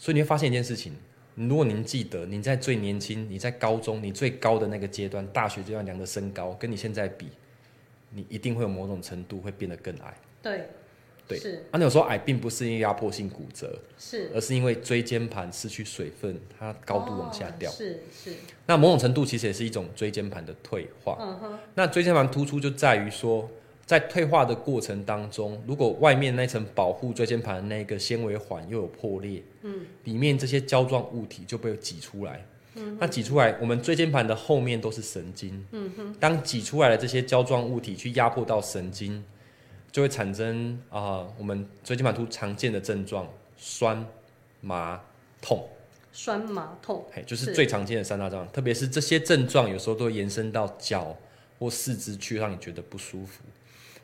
所以你会发现一件事情。如果您记得，你在最年轻，你在高中，你最高的那个阶段，大学阶段量的身高，跟你现在比，你一定会有某种程度会变得更矮。对，对，是啊，那有时候矮并不是因为压迫性骨折，是而是因为椎间盘失去水分，它高度往下掉。哦是是，那某种程度其实也是一种椎间盘的退化。嗯哼，那椎间盘突出就在于说，在退化的过程当中，如果外面那层保护椎间盘的那个纤维环又有破裂，嗯，里面这些胶状物体就被挤出来。嗯，那挤出来，我们椎间盘的后面都是神经。嗯哼，当挤出来的这些胶状物体去压迫到神经，就会产生啊、我们椎间盘突常见的症状：酸、麻、痛。酸麻痛，嘿，就是是最常见的三大症状，特别是这些症状有时候都会延伸到脚或四肢去，让你觉得不舒服。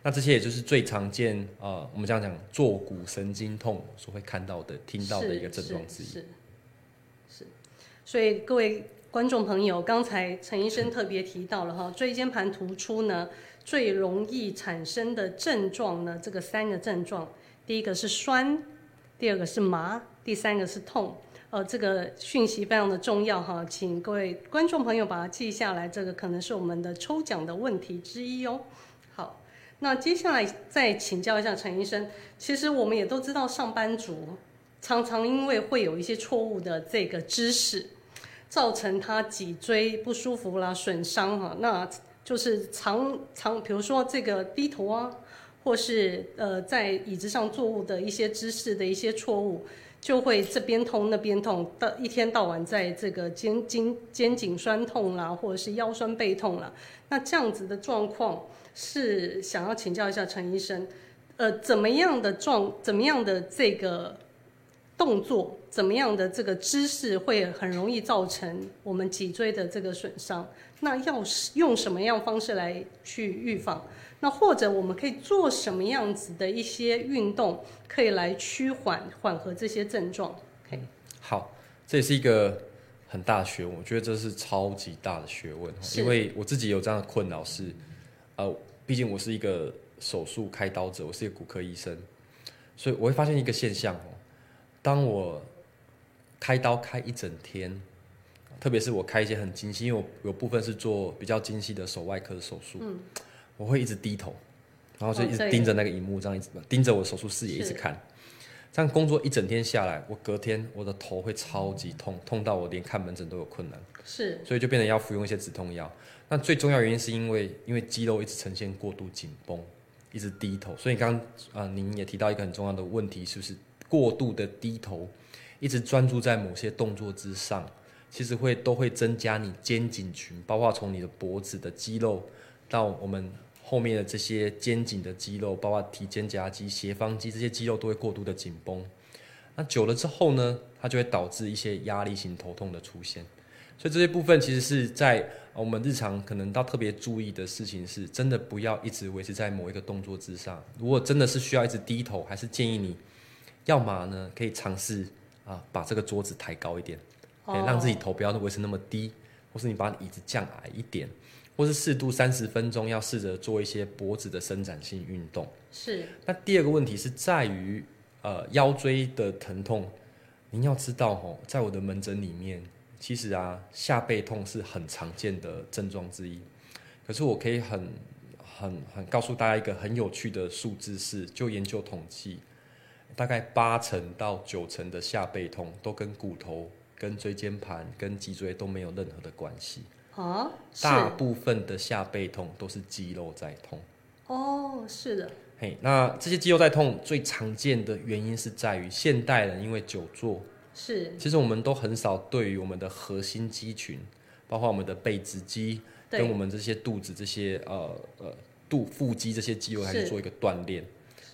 那这些也就是最常见啊、呃我们这样讲坐骨神经痛所会看到的、听到的一个症状之一。是是是，所以各位观众朋友，刚才陈医生特别提到了哈，椎间盘突出呢最容易产生的症状呢，这个三个症状，第一个是酸，第二个是麻，第三个是痛。呃，这个讯息非常的重要哈，请各位观众朋友把它记下来，这个可能是我们的抽奖的问题之一哦。好，那接下来再请教一下陈医生，其实我们也都知道，上班族常常因为会有一些错误的这个知识，造成他脊椎不舒服啦、损伤哈，那就是常常比如说这个低头啊，或是呃在椅子上坐卧的一些姿势的一些错误。就会这边痛那边痛，到一天到晚在这个肩颈肩颈酸痛啦，或者是腰酸背痛啦。那这样子的状况是想要请教一下陈医生，呃，怎么样的状，怎么样的这个动作，怎么样的这个姿势会很容易造成我们脊椎的这个损伤？那要是用什么样方式来去预防？那或者我们可以做什么样子的一些运动，可以来趋缓缓和这些症状？可以，好，这也是一个很大的学问，我觉得这是超级大的学问，是因为我自己有这样的困扰是，呃，毕竟我是一个手术开刀者，我是一个骨科医生，所以我会发现一个现象哦，当我开刀开一整天，特别是我开一些很精细，因为我有部分是做比较精细的手外科的手术，我会一直低头，然后就一直盯着那个荧幕，这样一直盯着我手术视野一直看。这样工作一整天下来，我隔天我的头会超级痛，痛到我连看门诊都有困难，是所以就变成要服用一些止痛药。那最重要原因是因为因为肌肉一直呈现过度紧绷，一直低头。所以刚刚啊，您也提到一个很重要的问题，是不是过度的低头，一直专注在某些动作之上，其实会都会增加你肩颈群，包括从你的脖子的肌肉到我们后面的这些肩颈的肌肉，包括提肩胛肌、斜方肌这些肌肉都会过度的紧绷。那久了之后呢，它就会导致一些压力型头痛的出现。所以这些部分其实是在我们日常可能要特别注意的事情是，真的不要一直维持在某一个动作之上。如果真的是需要一直低头，还是建议你，要么呢可以尝试啊把这个桌子抬高一点，可以让自己头不要维持那么低，或是你把椅子降矮一点，或是适度三十分钟要试着做一些脖子的伸展性运动。是那第二个问题是在于呃腰椎的疼痛，您要知道吼，在我的门诊里面，其实啊下背痛是很常见的症状之一。可是我可以很很很告诉大家一个很有趣的数字是，就研究统计，大概八成到九成的下背痛都跟骨头、跟椎间盘、跟脊椎都没有任何的关系。啊，大部分的下背痛都是肌肉在痛。哦，是的，嘿，那这些肌肉在痛最常见的原因是在于现代人因为久坐，是其实我们都很少对于我们的核心肌群，包括我们的背直肌跟我对，们这些肚子这些呃呃肚腹肌这些肌肉，还是去做一个锻炼。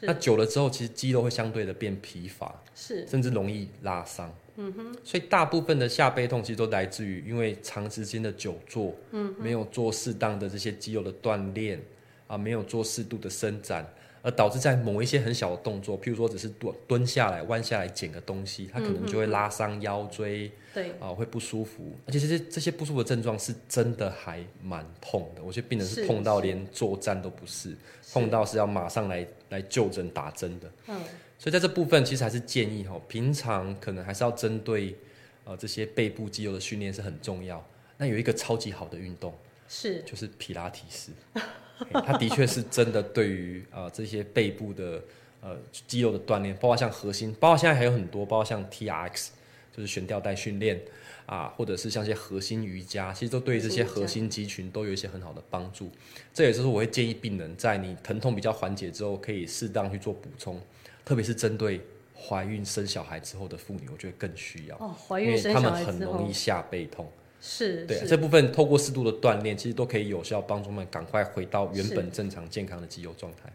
那久了之后，其实肌肉会相对的变疲乏，是甚至容易拉伤。嗯哼，所以大部分的下背痛其实都来自于因为长时间的久坐，嗯，没有做适当的这些肌肉的锻炼，啊没有做适度的伸展，而导致在某一些很小的动作，譬如说只是蹲蹲下来、弯下来捡个东西，它可能就会拉伤腰椎。对，啊，会不舒服，而且这些这些不舒服的症状是真的还蛮痛的。我觉得病人是是痛到是连作战都不是，痛到是要马上来来就诊打针的。嗯，所以在这部分，其实还是建议哈，平常可能还是要针对呃这些背部肌肉的训练是很重要。那有一个超级好的运动是就是皮拉提斯，嘿它的确是真的对于呃这些背部的呃肌肉的锻炼，包括像核心，包括现在还有很多，包括像 T R X。就是悬吊带训练啊，或者是像一些核心瑜伽，其实都对这些核心肌群都有一些很好的帮助。这也就是我会建议病人在你疼痛比较缓解之后，可以适当去做补充，特别是针对怀孕生小孩之后的妇女，我觉得更需要，哦，怀因为孕生她们很容易下背痛。是是。对这部分透过适度的锻炼，其实都可以有效帮助我们赶快回到原本正常健康的肌肉状态。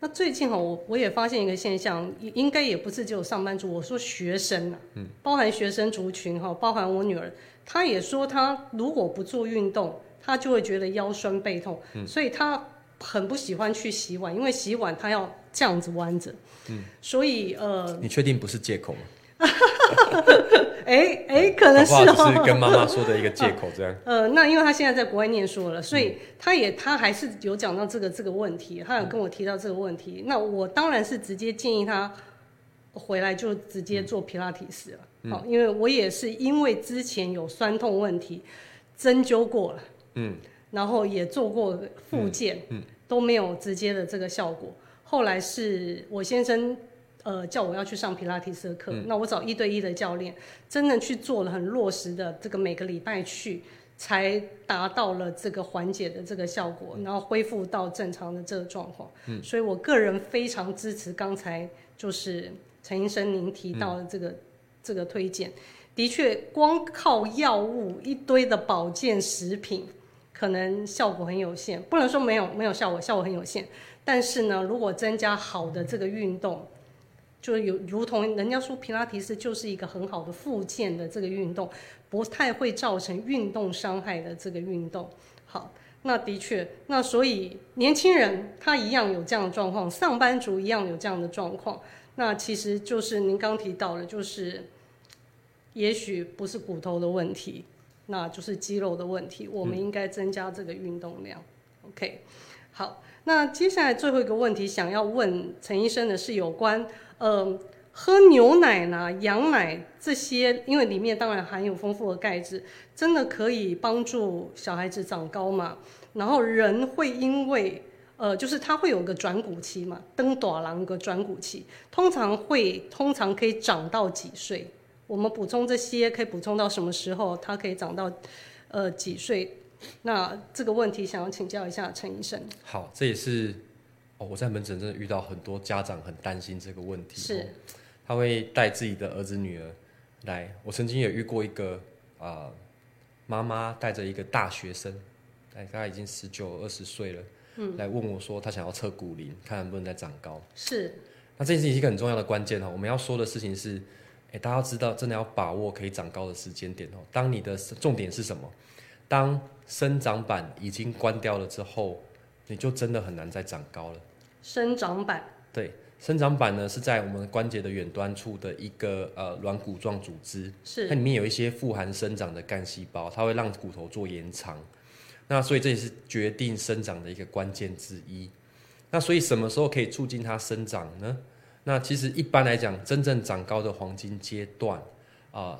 那最近哈，我我也发现一个现象，应应该也不是只有上班族，我说学生啊，嗯，包含学生族群哈，包含我女儿，她也说她如果不做运动，她就会觉得腰酸背痛，所以她很不喜欢去洗碗，因为洗碗她要这样子弯着，嗯，所以呃，你确定不是借口吗？哎哎，可能是跟妈妈说的一个借口，这样。呃，那因为他现在在国外念书了，所以他也他还是有讲到这个这个问题，他有跟我提到这个问题。那我当然是直接建议他回来就直接做皮拉提斯了。好、因为我也是因为之前有酸痛问题，针灸过了，嗯，然后也做过复健，嗯都没有直接的这个效果。后来是我先生。呃，叫我要去上皮拉提斯的课，嗯那我找一对一的教练，真的去做了很落实的这个每个礼拜去，才达到了这个缓解的这个效果，然后恢复到正常的这个状况。嗯，所以我个人非常支持刚才就是陈医生您提到的这个、这个推荐。的确，光靠药物一堆的保健食品，可能效果很有限，不能说没有没有效果，效果很有限。但是呢，如果增加好的这个运动，就有如同人家说，皮拉提斯就是一个很好的复健的这个运动，不太会造成运动伤害的这个运动。好，那的确，那所以年轻人他一样有这样的状况，上班族一样有这样的状况。那其实就是您刚提到的，就是也许不是骨头的问题，那就是肌肉的问题。我们应该增加这个运动量。OK，好，那接下来最后一个问题想要问陈医生的是有关。呃，喝牛奶啦、羊奶这些，因为里面当然含有丰富的钙质，真的可以帮助小孩子长高嘛？然后人会因为呃，就是他会有个转骨期嘛，登短廊个转骨期，通常会通常可以长到几岁？我们补充这些可以补充到什么时候？它可以长到呃几岁？那这个问题想要请教一下陈医生。好，这也是哦，我在门诊真的遇到很多家长很担心这个问题。是哦，他会带自己的儿子女儿来。我曾经也遇过一个啊，妈妈带着一个大学生，哎，大概已经十九二十岁了，嗯，来问我说，他想要测骨龄，看能不能再长高。是那这件事情是一个很重要的关键哦。我们要说的事情是，哎，大家要知道，真的要把握可以长高的时间点哦。当你的重点是什么？当生长板已经关掉了之后，你就真的很难再长高了。生长板，对，生长板呢是在我们关节的远端处的一个呃软骨状组织，是它里面有一些富含生长的干细胞，它会让骨头做延长。那所以这也是决定生长的一个关键之一。那所以什么时候可以促进它生长呢？那其实一般来讲，真正长高的黄金阶段啊、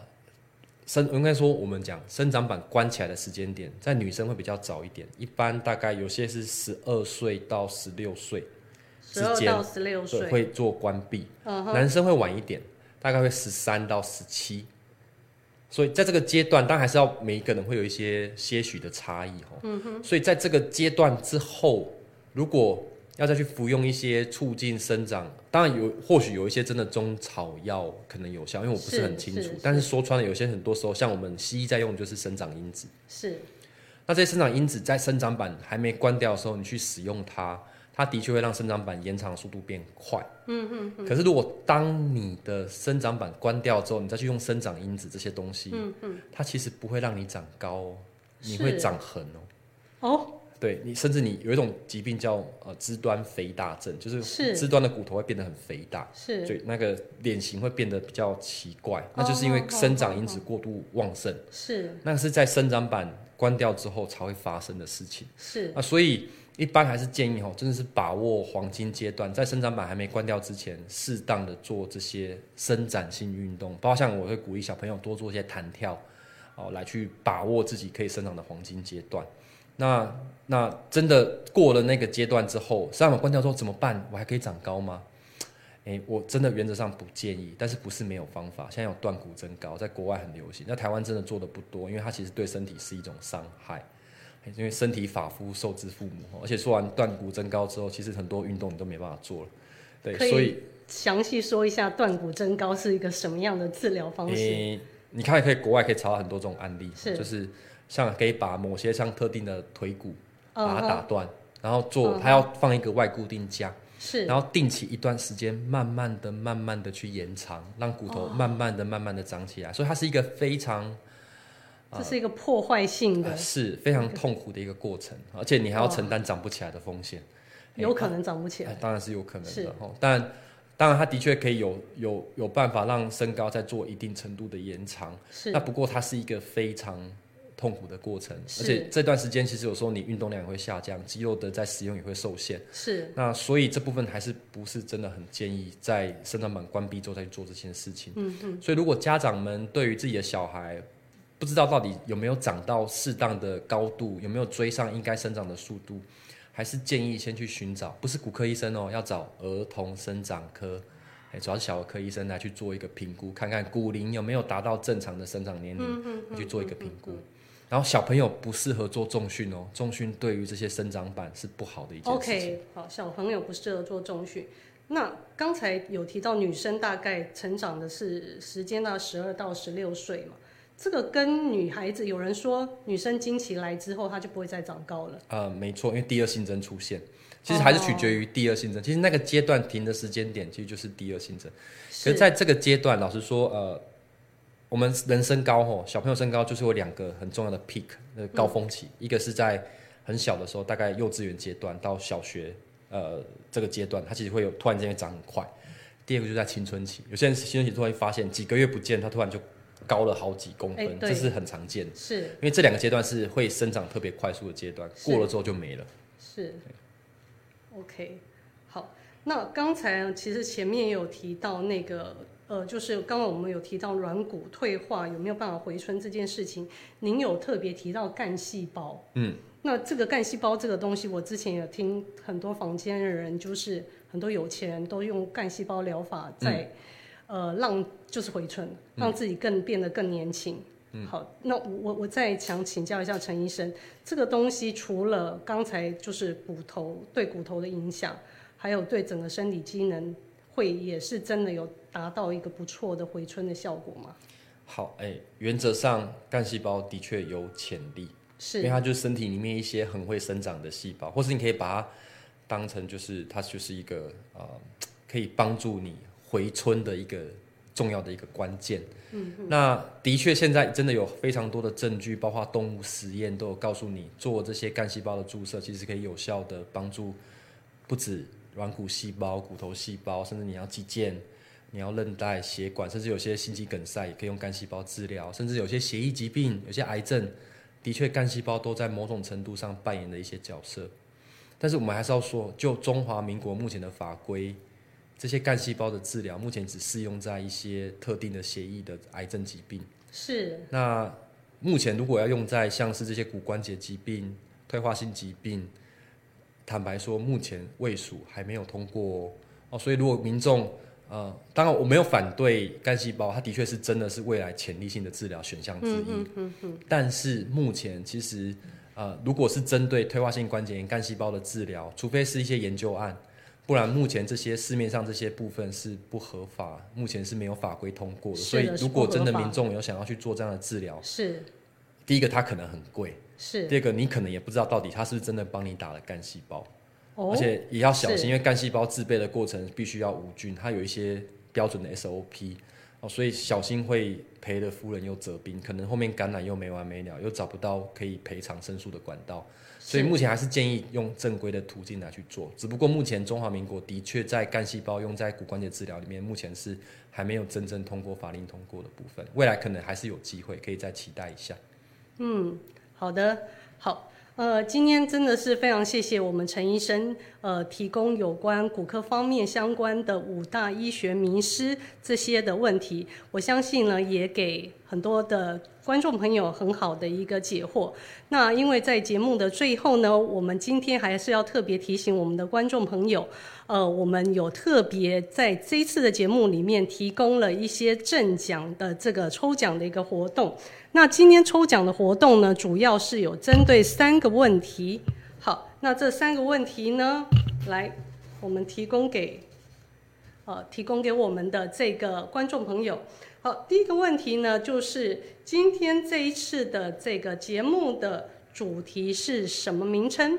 生应该说我们讲生长板关起来的时间点，在女生会比较早一点，一般大概有些是十二岁到十六岁之间到十六岁，对会做关闭。嗯，男生会晚一点，大概会十三到十七。所以在这个阶段，当然还是要每一个人会有一些些许的差异哈。嗯哼。所以在这个阶段之后，如果要再去服用一些促进生长，当然有或许有一些真的中草药可能有效，因为我不是是很清楚是。但是说穿了，有些很多时候像我们西医在用的就是生长因子。是那这些生长因子在生长板还没关掉的时候，你去使用它，它的确会让生长板延长的速度变快。嗯嗯。可是如果当你的生长板关掉之后，你再去用生长因子这些东西，嗯嗯，它其实不会让你长高哦，你会是长横哦。哦，对你，甚至你有一种疾病叫呃肢端肥大症，就是是。肢端的骨头会变得很肥大，是。所以那个脸型会变得比较奇怪，那就是因为生长因子过度旺盛，是。那是在生长板关掉之后才会发生的事情。是。啊，所以一般还是建议哦，真的是把握黄金阶段，在生长板还没关掉之前，适当的做这些伸展性运动，包括像我会鼓励小朋友多做一些弹跳，哦，来去把握自己可以生长的黄金阶段。那那真的过了那个阶段之后，生长板关掉之后怎么办？我还可以长高吗？诶，我真的原则上不建议，但是不是没有方法。现在有断骨增高，在国外很流行，那台湾真的做的不多，因为它其实对身体是一种伤害。诶因为身体发肤受之父母，而且做完断骨增高之后，其实很多运动你都没办法做了。对，所以详细说一下断骨增高是一个什么样的治疗方式？你，你看，可以国外可以查到很多这种案例，是就是像可以把某些像特定的腿骨嗯把它打断，然后做，嗯它要放一个外固定架，是然后定期一段时间，慢慢的、慢慢的去延长，让骨哦头慢慢的、慢慢的长起来，所以它是一个非常这是一个破坏性的呃，是非常痛苦的一个过程，而且你还要承担长不起来的风险。有可能长不起来。哎当然是有可能的哦。但当然，它的确可以有有有办法让身高再做一定程度的延长。是那不过它是一个非常痛苦的过程，而且这段时间其实有时候你运动量也会下降，肌肉的在使用也会受限。是那所以这部分还是不是真的很建议在生长板关闭之后再去做这件事情。嗯嗯，所以如果家长们对于自己的小孩不知道到底有没有长到适当的高度，有没有追上应该生长的速度，还是建议先去寻找，不是骨科医生哦，要找儿童生长科，哎，主要是小儿科医生来去做一个评估，看看骨龄有没有达到正常的生长年龄，来去做一个评估。然后小朋友不适合做重训哦，重训对于这些生长板是不好的一件事情。OK，好，小朋友不适合做重训。那刚才有提到女生大概成长的是时间到十二到十六岁嘛，这个跟女孩子有人说女生经期来之后她就不会再长高了。呃，没错，因为第二性征出现，其实还是取决于第二性征。其实那个阶段停的时间点，其实就是第二性征。可是在这个阶段，老实说，呃，我们人身高吼，小朋友身高就是有两个很重要的 peak 那高峰期，一个是在很小的时候，大概幼稚园阶段到小学呃这个阶段，它其实会有突然间会长很快。第二个就是在青春期，有些人青春期突然发现几个月不见，他突然就高了好几公分，这是很常见的。是因为这两个阶段是会生长特别快速的阶段，是过了之后就没了。是，OK，好。那刚才其实前面也有提到那个呃，就是刚刚我们有提到软骨退化有没有办法回春这件事情，您有特别提到干细胞。嗯，那这个干细胞这个东西，我之前有听很多房间的人，就是很多有钱人都用干细胞疗法在、呃让就是回春，让自己更变得更年轻。嗯，好，那我我我再想请教一下陈医生，这个东西除了刚才就是骨头对骨头的影响，还有对整个身体机能会也是真的有达到一个不错的回春的效果吗？好，哎、原则上干细胞的确有潜力，是因为它就是身体里面一些很会生长的细胞，或是你可以把它当成就是它就是一个呃可以帮助你回春的一个重要的一个关键。嗯，那的确现在真的有非常多的证据，包括动物实验都有告诉你，做这些干细胞的注射，其实可以有效的帮助不止软骨细胞、骨头细胞，甚至你要肌腱。你要韧带、血管，甚至有些心肌梗塞也可以用干细胞治疗，甚至有些血液疾病、有些癌症，的确干细胞都在某种程度上扮演了一些角色。但是我们还是要说，就中华民国目前的法规，这些干细胞的治疗目前只适用在一些特定的血液的癌症疾病。是那目前如果要用在像是这些骨关节疾病、退化性疾病，坦白说，目前卫署还没有通过哦哦。所以如果民众呃，当然我没有反对干细胞，它的确是真的是未来潜力性的治疗选项之一。但是目前其实呃，如果是针对退化性关节炎干细胞的治疗，除非是一些研究案。不然，目前这些市面上这些部分是不合法，目前是没有法规通过的。是所以如果真的民众有想要去做这样的治疗，是。第一个它可能很贵，是。第二个你可能也不知道到底它是不是真的帮你打了干细胞，哦而且也要小心，因为干细胞制备的过程必须要无菌，它有一些标准的 SOP。哦，所以小心会赔了夫人又折兵，可能后面感染又没完没了，又找不到可以赔偿申诉的管道，所以目前还是建议用正规的途径来去做。只不过目前中华民国的确在干细胞用在骨关节治疗里面，目前是还没有真正通过法令通过的部分，未来可能还是有机会可以再期待一下。嗯，好的，好。呃，今天真的是非常谢谢我们陈医生，呃，提供有关骨科方面相关的五大医学名师这些的问题，我相信呢，也给很多的观众朋友很好的一个解惑。那因为在节目的最后呢，我们今天还是要特别提醒我们的观众朋友。呃，我们有特别在这一次的节目里面提供了一些正奖的这个抽奖的一个活动。那今天抽奖的活动呢，主要是有针对三个问题。好，那这三个问题呢，来我们提供给呃提供给我们的这个观众朋友。好，第一个问题呢，就是今天这一次的这个节目的主题是什么名称？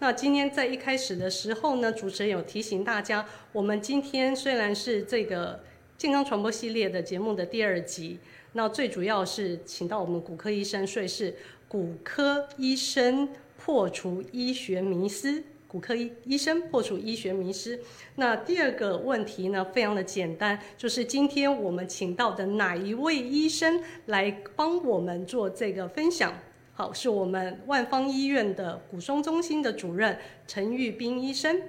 那今天在一开始的时候呢，主持人有提醒大家，我们今天虽然是这个健康传播系列的节目的第二集，那最主要是请到我们骨科医生，所以是骨科医生破除医学迷思，骨科医医生破除医学迷失。那第二个问题呢，非常的简单，就是今天我们请到的哪一位医生来帮我们做这个分享？好，是我们万方医院的骨松中心的主任陈玉斌医生。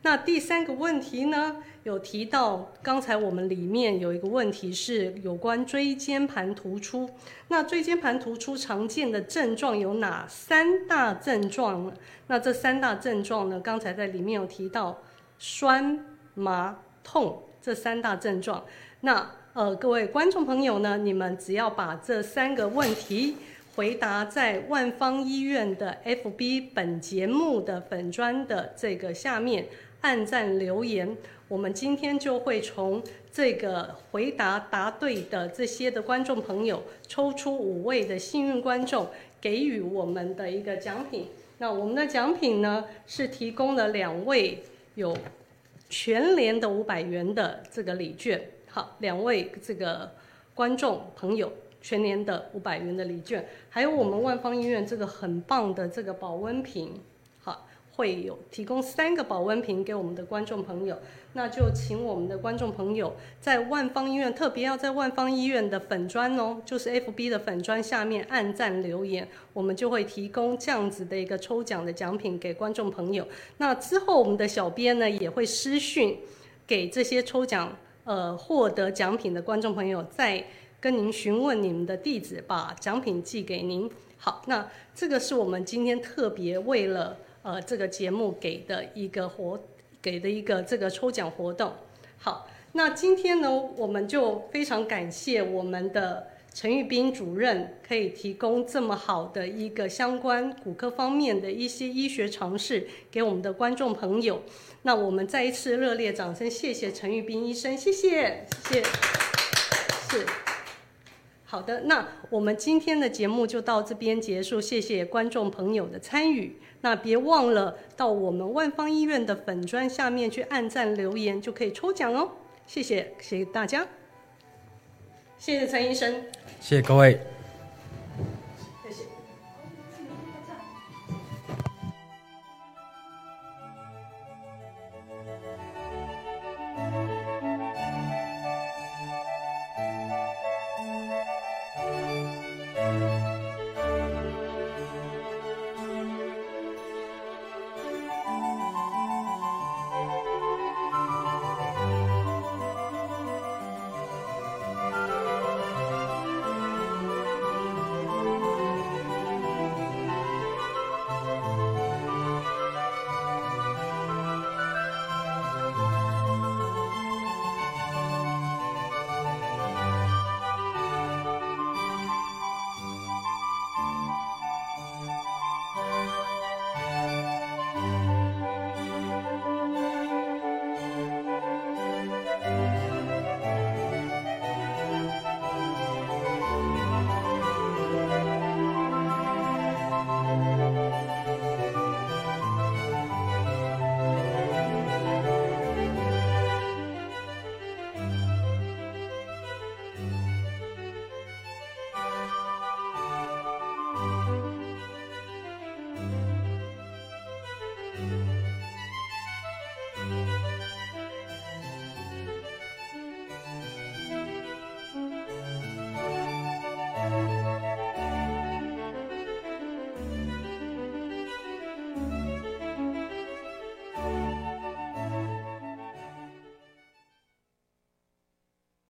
那第三个问题呢，有提到刚才我们里面有一个问题是有关椎间盘突出。那椎间盘突出常见的症状有哪三大症状呢？那这三大症状呢，刚才在里面有提到酸、麻、痛这三大症状。那呃，各位观众朋友呢，你们只要把这三个问题。回答在万方医院的 FB 本节目的粉砖的这个下面按赞留言，我们今天就会从这个回答答对的这些的观众朋友抽出五位的幸运观众，给予我们的一个奖品。那我们的奖品呢是提供了两位有全联的五百元的这个礼券。好，两位这个观众朋友。全年的五百元的礼券，还有我们万方医院这个很棒的这个保温瓶，会有提供三个保温瓶给我们的观众朋友，那就请我们的观众朋友在万方医院，特别要在万方医院的粉砖哦，就是 FB 的粉砖下面按赞留言，我们就会提供这样子的一个抽奖的奖品给观众朋友。那之后我们的小编呢也会私讯给这些抽奖呃获得奖品的观众朋友再。跟您询问你们的地址，把奖品寄给您。好，那这个是我们今天特别为了呃这个节目给的一个活，给的一个这个抽奖活动。好，那今天呢，我们就非常感谢我们的陈玉斌主任，可以提供这么好的一个相关骨科方面的一些医学常识给我们的观众朋友。那我们再一次热烈掌声，谢谢陈玉斌医生，谢谢，谢谢，是。好的，那我们今天的节目就到这边结束，谢谢观众朋友的参与。那别忘了到我们万方医院的粉砖下面去按赞留言，就可以抽奖哦。谢谢，谢谢大家，谢谢陈医生，谢谢各位。